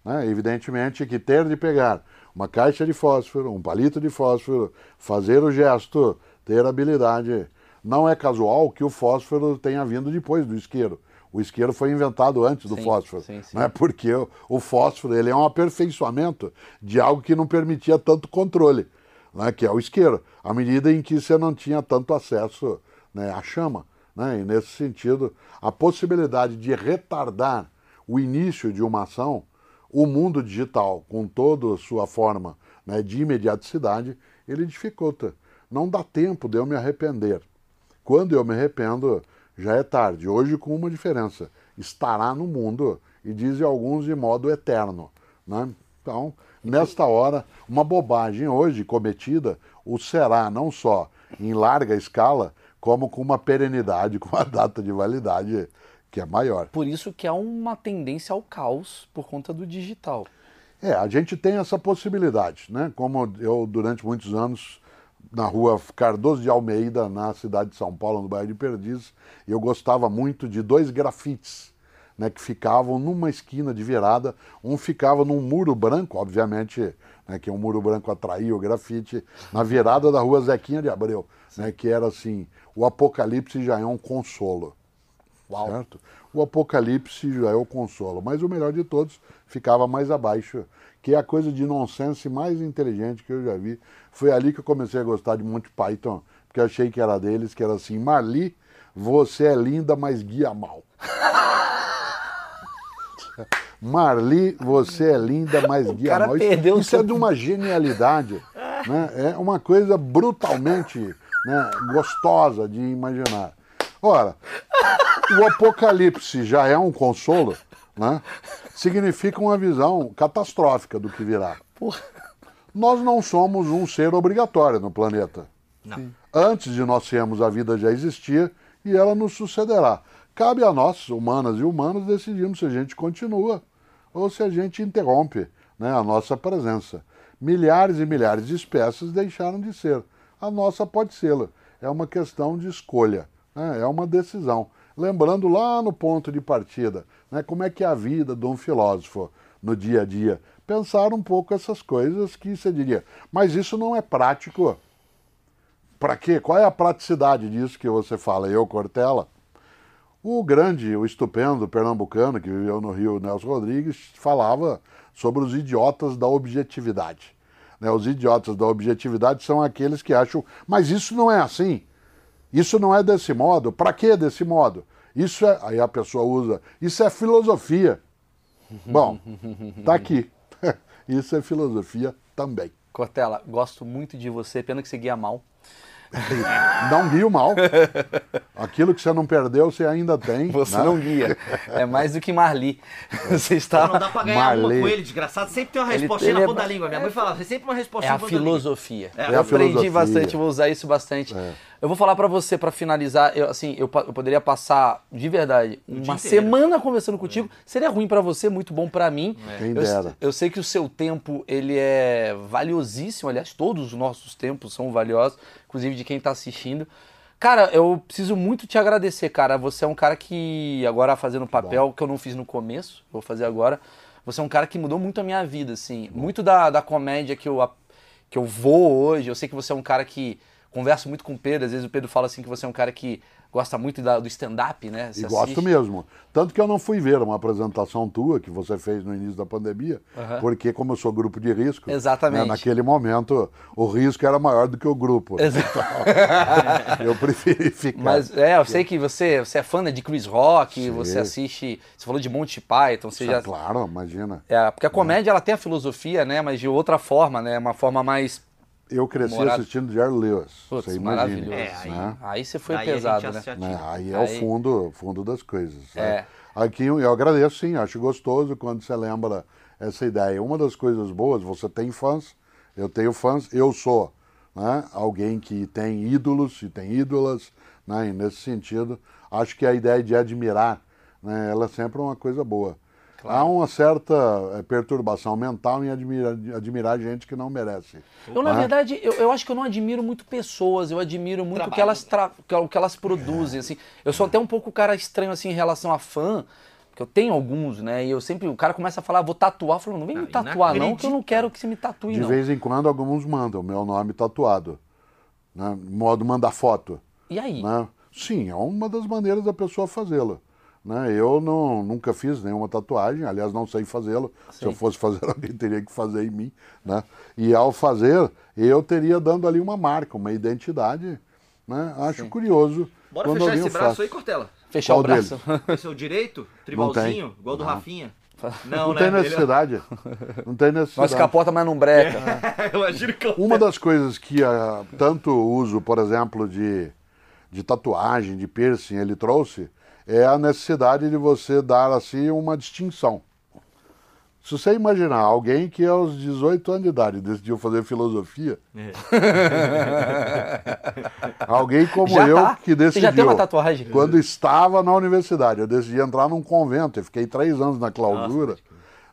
[SPEAKER 1] Né? Evidentemente que ter de pegar uma caixa de fósforo, um palito de fósforo, fazer o gesto, ter habilidade. Não é casual que o fósforo tenha vindo depois do isqueiro. O isqueiro foi inventado antes do sim, fósforo, sim, sim. Né? porque o, o, fósforo ele é um aperfeiçoamento de algo que não permitia tanto controle, né? que é o isqueiro, à medida em que você não tinha tanto acesso né, à chama. Né? E nesse sentido, a possibilidade de retardar o início de uma ação, o mundo digital, com toda a sua forma né, de imediaticidade, ele dificulta. Não dá tempo de eu me arrepender. Quando eu me arrependo, já é tarde. Hoje, com uma diferença: estará no mundo, e dizem alguns de modo eterno. Né? Então, nesta hora, uma bobagem hoje cometida o será não só em larga escala, como com uma perenidade, com uma data de validade que é maior.
[SPEAKER 2] Por isso que há uma tendência ao caos por conta do digital.
[SPEAKER 1] É, a gente tem essa possibilidade, né? Como eu durante muitos anos na rua Cardoso de Almeida, na cidade de São Paulo, no bairro de Perdizes. Eu gostava muito de dois grafites né, que ficavam numa esquina de virada. Um ficava num muro branco, obviamente, né, que um muro branco atraía o grafite, na virada da rua Zequinha de Abreu, né, que era assim: o apocalipse já é um consolo. Certo? O apocalipse já é o consolo. Mas o melhor de todos ficava mais abaixo, que é a coisa de nonsense mais inteligente que eu já vi. Foi ali que eu comecei a gostar de Monty Python, porque eu achei que era deles, que era assim: Marli, você é linda, mas guia mal. Marli, você é linda, mas guia
[SPEAKER 2] cara
[SPEAKER 1] mal. Isso,
[SPEAKER 2] perdeu o
[SPEAKER 1] isso é de uma genialidade. né? É uma coisa brutalmente né, gostosa de imaginar. Ora, o apocalipse já é um consolo, né? significa uma visão catastrófica do que virá.
[SPEAKER 2] Porra.
[SPEAKER 1] Nós não somos um ser obrigatório no planeta.
[SPEAKER 3] Não.
[SPEAKER 1] Antes de nós sermos, a vida já existia e ela nos sucederá. Cabe a nós, humanas e humanos, decidirmos se a gente continua ou se a gente interrompe né, a nossa presença. Milhares e milhares de espécies deixaram de ser. A nossa pode ser. É uma questão de escolha, né, é uma decisão. Lembrando lá no ponto de partida, né, como é que é a vida de um filósofo no dia a dia. Pensar um pouco essas coisas que você diria, mas isso não é prático. Para quê? Qual é a praticidade disso que você fala? Eu, Cortella? O grande, o estupendo pernambucano que viveu no Rio, Nelson Rodrigues, falava sobre os idiotas da objetividade. Né, Os idiotas da objetividade são aqueles que acham, mas isso não é assim. Isso não é desse modo. Para que desse modo? Isso é. Aí a pessoa usa. Isso é filosofia. Bom, tá aqui. Isso é filosofia também.
[SPEAKER 2] Cortella, gosto muito de você, pena que você guia mal.
[SPEAKER 1] Não guia o mal. Aquilo que você não perdeu, você ainda tem.
[SPEAKER 2] Você
[SPEAKER 1] né?
[SPEAKER 2] não guia. É mais do que Marli. Você
[SPEAKER 3] Não
[SPEAKER 2] está.
[SPEAKER 3] dá pra ganhar uma
[SPEAKER 1] Marley.
[SPEAKER 3] com ele, desgraçado. Sempre tem uma
[SPEAKER 2] Ele-
[SPEAKER 3] respostinha
[SPEAKER 2] ele
[SPEAKER 3] na
[SPEAKER 2] é
[SPEAKER 3] ponta da língua. Minha mãe falava, sempre uma
[SPEAKER 2] É
[SPEAKER 3] respostinha
[SPEAKER 2] a
[SPEAKER 3] na ponta da língua.
[SPEAKER 2] filosofia.
[SPEAKER 3] É.
[SPEAKER 2] Eu
[SPEAKER 1] a
[SPEAKER 2] aprendi
[SPEAKER 1] filosofia.
[SPEAKER 2] bastante, vou usar isso bastante. Eu vou falar pra você, pra finalizar, eu, assim, eu, eu poderia passar, de verdade, uma semana conversando contigo. Seria ruim pra você, muito bom pra mim.
[SPEAKER 1] Quem
[SPEAKER 2] Eu,
[SPEAKER 1] dera.
[SPEAKER 2] eu sei que o seu tempo, ele é valiosíssimo, aliás, todos os nossos tempos são valiosos, inclusive de quem tá assistindo. Cara, eu preciso muito te agradecer, cara. Você é um cara que, agora fazendo um papel que eu não fiz no começo, vou fazer agora. Você é um cara que mudou muito a minha vida, assim. Muito da, da comédia que eu, que eu vou hoje. Eu sei que você é um cara que converso muito com o Pedro. Às vezes o Pedro fala assim que você é um cara que gosta muito da- do stand-up, né?
[SPEAKER 1] E
[SPEAKER 2] Você
[SPEAKER 1] gosto
[SPEAKER 2] assiste.
[SPEAKER 1] mesmo. Tanto que eu não fui ver uma apresentação tua que você fez no início da pandemia,
[SPEAKER 2] Aham.
[SPEAKER 1] porque como eu sou grupo de risco,
[SPEAKER 2] Exatamente.
[SPEAKER 1] né, naquele momento o risco era maior do que o grupo. eu preferi ficar.
[SPEAKER 2] Mas é, eu sei que você, você é fã né, de Chris Rock,
[SPEAKER 1] Sim.
[SPEAKER 2] você assiste. Você falou de Monty Python, você
[SPEAKER 1] Ah,
[SPEAKER 2] já.
[SPEAKER 1] Claro, imagina.
[SPEAKER 2] É, porque a comédia ela tem a filosofia, né? Mas de outra forma, né? Uma forma mais.
[SPEAKER 1] Eu cresci
[SPEAKER 2] Morado.
[SPEAKER 1] assistindo Jerry Lewis.
[SPEAKER 2] Putz,
[SPEAKER 1] você imagina.
[SPEAKER 2] maravilhoso.
[SPEAKER 3] É, aí-
[SPEAKER 1] né?
[SPEAKER 2] Aí você foi
[SPEAKER 3] Aí
[SPEAKER 2] pesado, né?
[SPEAKER 3] se
[SPEAKER 1] Né? Aí é
[SPEAKER 2] Aí-
[SPEAKER 1] o fundo, fundo das coisas.
[SPEAKER 2] É.
[SPEAKER 1] né? Aqui eu eu agradeço sim, acho gostoso quando você lembra essa ideia. Uma das coisas boas, você tem fãs, eu tenho fãs, eu sou né, alguém que tem ídolos e tem ídolas, né, e nesse sentido, acho que a ideia de admirar, né, ela é sempre uma coisa boa. Há uma certa eh, perturbação mental em admirar, admirar gente que não merece.
[SPEAKER 2] Eu, na
[SPEAKER 1] né?
[SPEAKER 2] verdade, eu, eu acho que eu não admiro muito pessoas, eu admiro muito o que elas, tra- que- o que elas produzem, assim. Eu sou até um pouco cara estranho, assim, em relação a fã, porque eu tenho alguns, né, e eu sempre, o cara começa a falar, vou tatuar, eu falo, não vem me
[SPEAKER 3] Não,
[SPEAKER 2] tatuar não, que eu não quero que você me tatue,
[SPEAKER 1] De
[SPEAKER 2] não.
[SPEAKER 1] vez em quando alguns mandam meu nome tatuado, né, modo mandar foto.
[SPEAKER 2] E aí?
[SPEAKER 1] né? Sim, é uma das maneiras da pessoa fazê-lo. Né? Eu não, nunca fiz nenhuma tatuagem, aliás, não sei fazê-lo. Se eu fosse fazer, alguém teria que fazer em mim. Né? E ao fazer, eu teria dando ali uma marca, uma identidade. Né? Acho curioso.
[SPEAKER 3] Bora
[SPEAKER 1] quando
[SPEAKER 3] fechar esse
[SPEAKER 1] o
[SPEAKER 3] braço
[SPEAKER 1] faz.
[SPEAKER 3] aí, Cortela.
[SPEAKER 2] Fechar
[SPEAKER 1] Qual
[SPEAKER 2] o braço.
[SPEAKER 3] Esse é o direito? Tribalzinho, igual do Rafinha. Não,
[SPEAKER 1] Não
[SPEAKER 3] né?
[SPEAKER 1] tem
[SPEAKER 3] Ele-
[SPEAKER 1] necessidade. Não tem
[SPEAKER 2] Nós
[SPEAKER 1] necessidade.
[SPEAKER 2] capota, mas não breca.
[SPEAKER 3] Eu imagino que eu...
[SPEAKER 1] Uma das coisas que ah, tanto uso, por exemplo, de, de tatuagem, de piercing, ele trouxe, é a necessidade de você dar assim uma distinção. Se você imaginar alguém que aos 18 anos de idade decidiu fazer filosofia,
[SPEAKER 3] É.
[SPEAKER 1] alguém como
[SPEAKER 2] Já
[SPEAKER 1] eu
[SPEAKER 2] tá.
[SPEAKER 1] que
[SPEAKER 2] Você
[SPEAKER 1] decidiu.
[SPEAKER 2] já tem uma tatuagem?
[SPEAKER 1] Quando estava na universidade, eu decidi entrar num convento, eu fiquei três anos na clausura.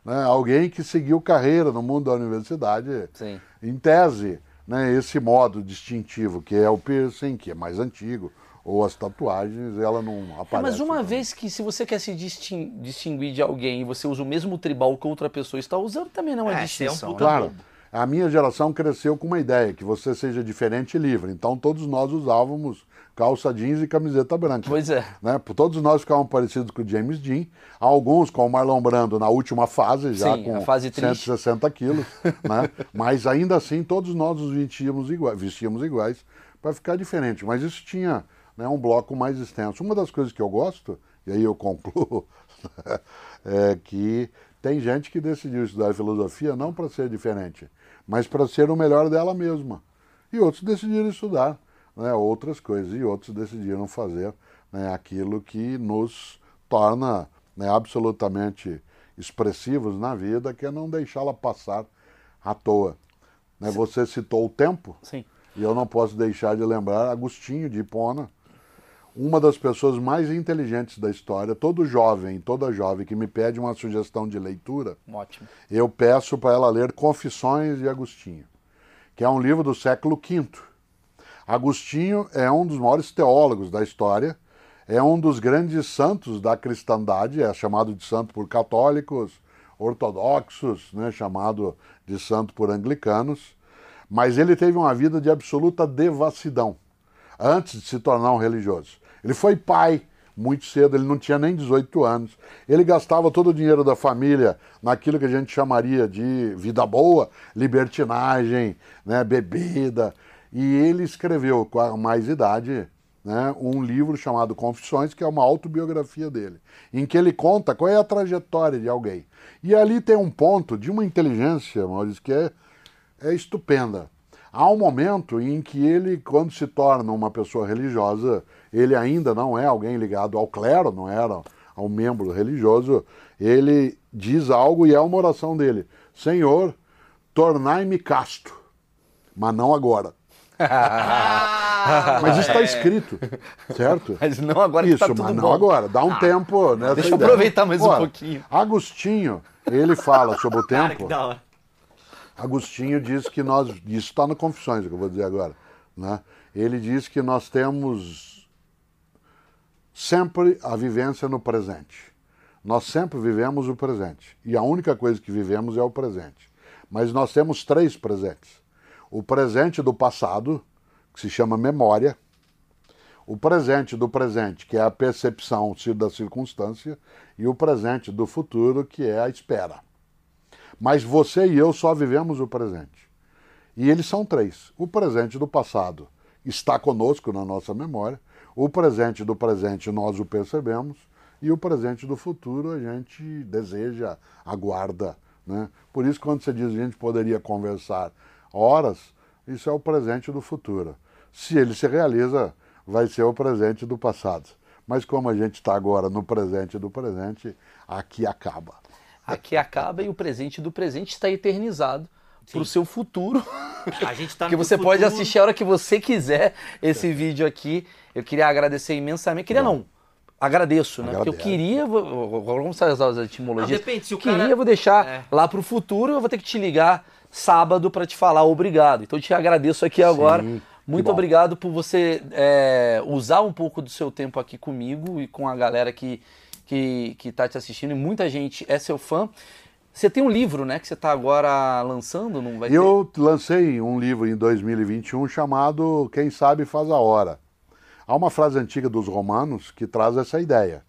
[SPEAKER 1] né, alguém que seguiu carreira no mundo da universidade,
[SPEAKER 2] Sim.
[SPEAKER 1] em tese, né, esse modo distintivo, que é o piercing, que é mais antigo, ou as tatuagens, ela não
[SPEAKER 2] É,
[SPEAKER 1] aparece.
[SPEAKER 2] mas uma
[SPEAKER 1] pra
[SPEAKER 2] vez que se você quer se distin- distinguir de alguém e você usa o mesmo tribal que outra pessoa está usando, também não é,
[SPEAKER 3] É, você é um
[SPEAKER 2] distinção. né?
[SPEAKER 1] Claro, a minha geração cresceu com uma ideia, que você seja diferente e livre. Então todos nós usávamos calça jeans e camiseta branca.
[SPEAKER 2] Pois é.
[SPEAKER 1] Né? Todos nós ficávamos parecidos com o James Dean. Alguns, com o Marlon Brando, na última fase, já
[SPEAKER 2] Sim,
[SPEAKER 1] com
[SPEAKER 2] fase triste.
[SPEAKER 1] 160 quilos. né? Mas ainda assim, todos nós nos vestíamos iguais, vestíamos iguais para ficar diferente. Mas isso tinha né, um bloco mais extenso. Uma das coisas que eu gosto, e aí eu concluo, é que tem gente que decidiu estudar filosofia não para ser diferente, mas para ser o melhor dela mesma. E outros decidiram estudar né, outras coisas, e outros decidiram fazer né, aquilo que nos torna né, absolutamente expressivos na vida, que é não deixá-la passar à toa. Né, você citou o tempo,
[SPEAKER 2] Sim.
[SPEAKER 1] e eu não posso deixar de lembrar Agostinho de Hipona, uma das pessoas mais inteligentes da história. Todo jovem, toda jovem que me pede uma sugestão de leitura,
[SPEAKER 2] Ótimo.
[SPEAKER 1] eu peço para ela ler Confissões de Agostinho, que é um livro do século V. Agostinho é um dos maiores teólogos da história, é um dos grandes santos da cristandade, é chamado de santo por católicos, ortodoxos, né, chamado de santo por anglicanos, mas ele teve uma vida de absoluta devassidão antes de se tornar um religioso. Ele foi pai muito cedo, ele não tinha nem 18 anos. Ele gastava todo o dinheiro da família naquilo que a gente chamaria de vida boa, libertinagem, né, bebida. E ele escreveu, com mais idade, né, um livro chamado Confissões, que é uma autobiografia dele, em que ele conta qual é a trajetória de alguém. E ali tem um ponto de uma inteligência, Maurício, que é, é estupenda. Há um momento em que ele, quando se torna uma pessoa religiosa, ele ainda não é alguém ligado ao clero, não era um membro religioso, ele diz algo e é uma oração dele: Senhor, tornai-me casto, mas não agora. mas isso está escrito, certo?
[SPEAKER 2] Mas não agora que
[SPEAKER 1] Isso,
[SPEAKER 2] tá tudo
[SPEAKER 1] mas não
[SPEAKER 2] bom.
[SPEAKER 1] agora. Dá um tempo nessa
[SPEAKER 2] deixa eu
[SPEAKER 1] ideia.
[SPEAKER 2] aproveitar mais um
[SPEAKER 1] Ora,
[SPEAKER 2] pouquinho.
[SPEAKER 1] Agostinho, ele fala sobre o
[SPEAKER 3] Cara,
[SPEAKER 1] tempo.
[SPEAKER 3] que da hora.
[SPEAKER 1] Agostinho diz que nós. Isso está no Confissões, o que eu vou dizer agora. Né? Ele diz que nós temos sempre a vivência no presente. Nós sempre vivemos o presente. E a única coisa que vivemos é o presente. Mas nós temos três presentes: o presente do passado, que se chama memória, o presente do presente, que é a percepção da circunstância, e o presente do futuro, que é a espera. Mas você e eu só vivemos o presente. E eles são três. O presente do passado está conosco na nossa memória, o presente do presente nós o percebemos, e o presente do futuro a gente deseja, aguarda. Né? Por isso, quando você diz que a gente poderia conversar horas, isso é o presente do futuro. Se ele se realiza, vai ser o presente do passado. Mas como a gente está agora no presente do presente, aqui acaba.
[SPEAKER 2] Aqui acaba e o presente do presente está eternizado para o seu futuro.
[SPEAKER 3] A gente tá
[SPEAKER 2] que
[SPEAKER 3] no
[SPEAKER 2] você pode
[SPEAKER 3] futuro.
[SPEAKER 2] assistir a hora que você quiser esse vídeo aqui. Eu queria agradecer imensamente. Queria não. Agradeço, né? Porque eu
[SPEAKER 1] Agradeço.
[SPEAKER 2] queria. Vamos usar as etimologias.
[SPEAKER 3] Não, depende, se o
[SPEAKER 2] queria,
[SPEAKER 3] cara-
[SPEAKER 2] vou deixar
[SPEAKER 3] É.
[SPEAKER 2] lá pro futuro. Eu vou ter que te ligar sábado para te falar obrigado. Então eu te agradeço aqui agora. Muito obrigado por você é, usar um pouco do seu tempo aqui comigo e com a galera que, que, que tá te assistindo. E muita gente é seu fã. Você tem um livro, né? Que você tá agora lançando, não vai ter?
[SPEAKER 1] Eu lancei um livro em 2021 chamado Quem Sabe Faz a Hora. Há uma frase antiga dos romanos que traz essa ideia.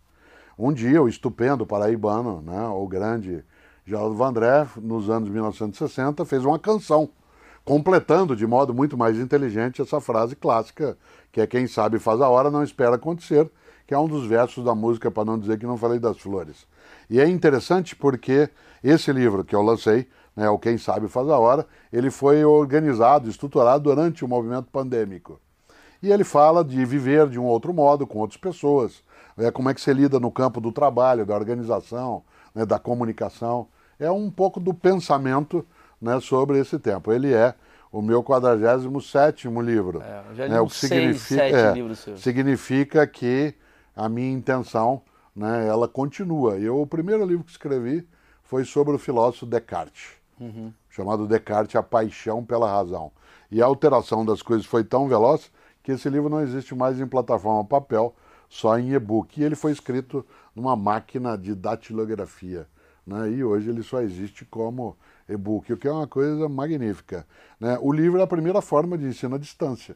[SPEAKER 1] Um dia, o estupendo paraibano, né, o grande Geraldo Vandré, nos anos 1960, fez uma canção, completando de modo muito mais inteligente essa frase clássica, que é quem sabe faz a hora, não espera acontecer, que é um dos versos da música, para não dizer que não falei das flores. E é interessante porque esse livro que eu lancei, né, o Quem Sabe Faz a Hora, ele foi organizado, estruturado durante o movimento pandêmico. E ele fala de viver de um outro modo, com outras pessoas, é, como é que você lida no campo do trabalho, da organização, né, da comunicação. É um pouco do pensamento né, sobre esse tempo. Ele é o meu 47º livro.
[SPEAKER 2] É,
[SPEAKER 1] né,
[SPEAKER 2] uns seis, sete
[SPEAKER 1] é,
[SPEAKER 2] livros
[SPEAKER 1] significa que a minha intenção, né, ela continua. Eu, o primeiro livro que escrevi foi sobre o filósofo Descartes, chamado Descartes, A Paixão pela Razão. E a alteração das coisas foi tão veloz que que esse livro não existe mais em plataforma papel, só em e-book. E ele foi escrito numa máquina de datilografia. Né? E hoje ele só existe como e-book, o que é uma coisa magnífica. Né? O livro é a primeira forma de ensino à distância.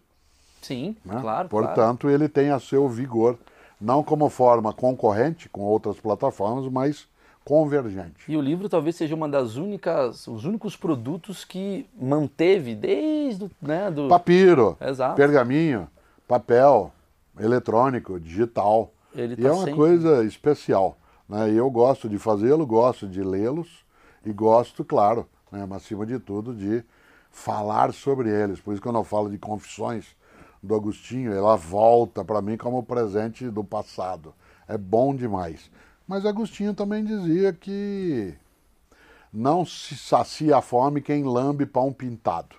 [SPEAKER 2] Sim,
[SPEAKER 1] né?
[SPEAKER 2] claro.
[SPEAKER 1] Portanto,
[SPEAKER 2] claro.
[SPEAKER 1] ele tem a seu vigor, não como forma concorrente com outras plataformas, mas convergente.
[SPEAKER 2] E o livro talvez seja uma das únicas, os únicos produtos que manteve desde né, do
[SPEAKER 1] papiro,
[SPEAKER 2] Exato.
[SPEAKER 1] pergaminho, papel, eletrônico, digital.
[SPEAKER 2] Ele
[SPEAKER 1] e
[SPEAKER 2] tá
[SPEAKER 1] é uma
[SPEAKER 2] sempre...
[SPEAKER 1] coisa especial. Né? E eu gosto de fazê-lo, gosto de lê-los e gosto, claro, né, mas acima de tudo, de falar sobre eles. Por isso, quando eu falo de confissões do Agostinho, ela volta para mim como presente do passado. É bom demais. Mas Agostinho também dizia que não se sacia a fome quem lambe pão pintado.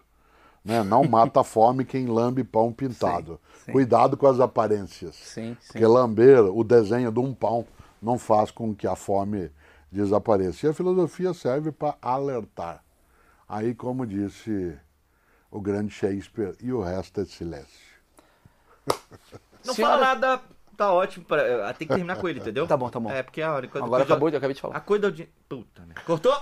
[SPEAKER 1] Né? Não mata a fome quem lambe pão pintado.
[SPEAKER 2] Sim, sim.
[SPEAKER 1] Cuidado com as aparências.
[SPEAKER 2] Sim, sim.
[SPEAKER 1] Porque lamber o desenho de um pão não faz com que a fome desapareça. E a filosofia serve para alertar. Aí, como disse o grande Shakespeare, e o resto é silêncio.
[SPEAKER 3] Não
[SPEAKER 2] Senhora-
[SPEAKER 3] fala nada, tá ótimo. Pra... Tem que terminar com ele, entendeu?
[SPEAKER 2] Tá bom, tá bom.
[SPEAKER 3] É, porque a hora.
[SPEAKER 2] Agora acabou, eu acabei de falar.
[SPEAKER 3] A coisa do dinheiro. Puta, merda. Cortou?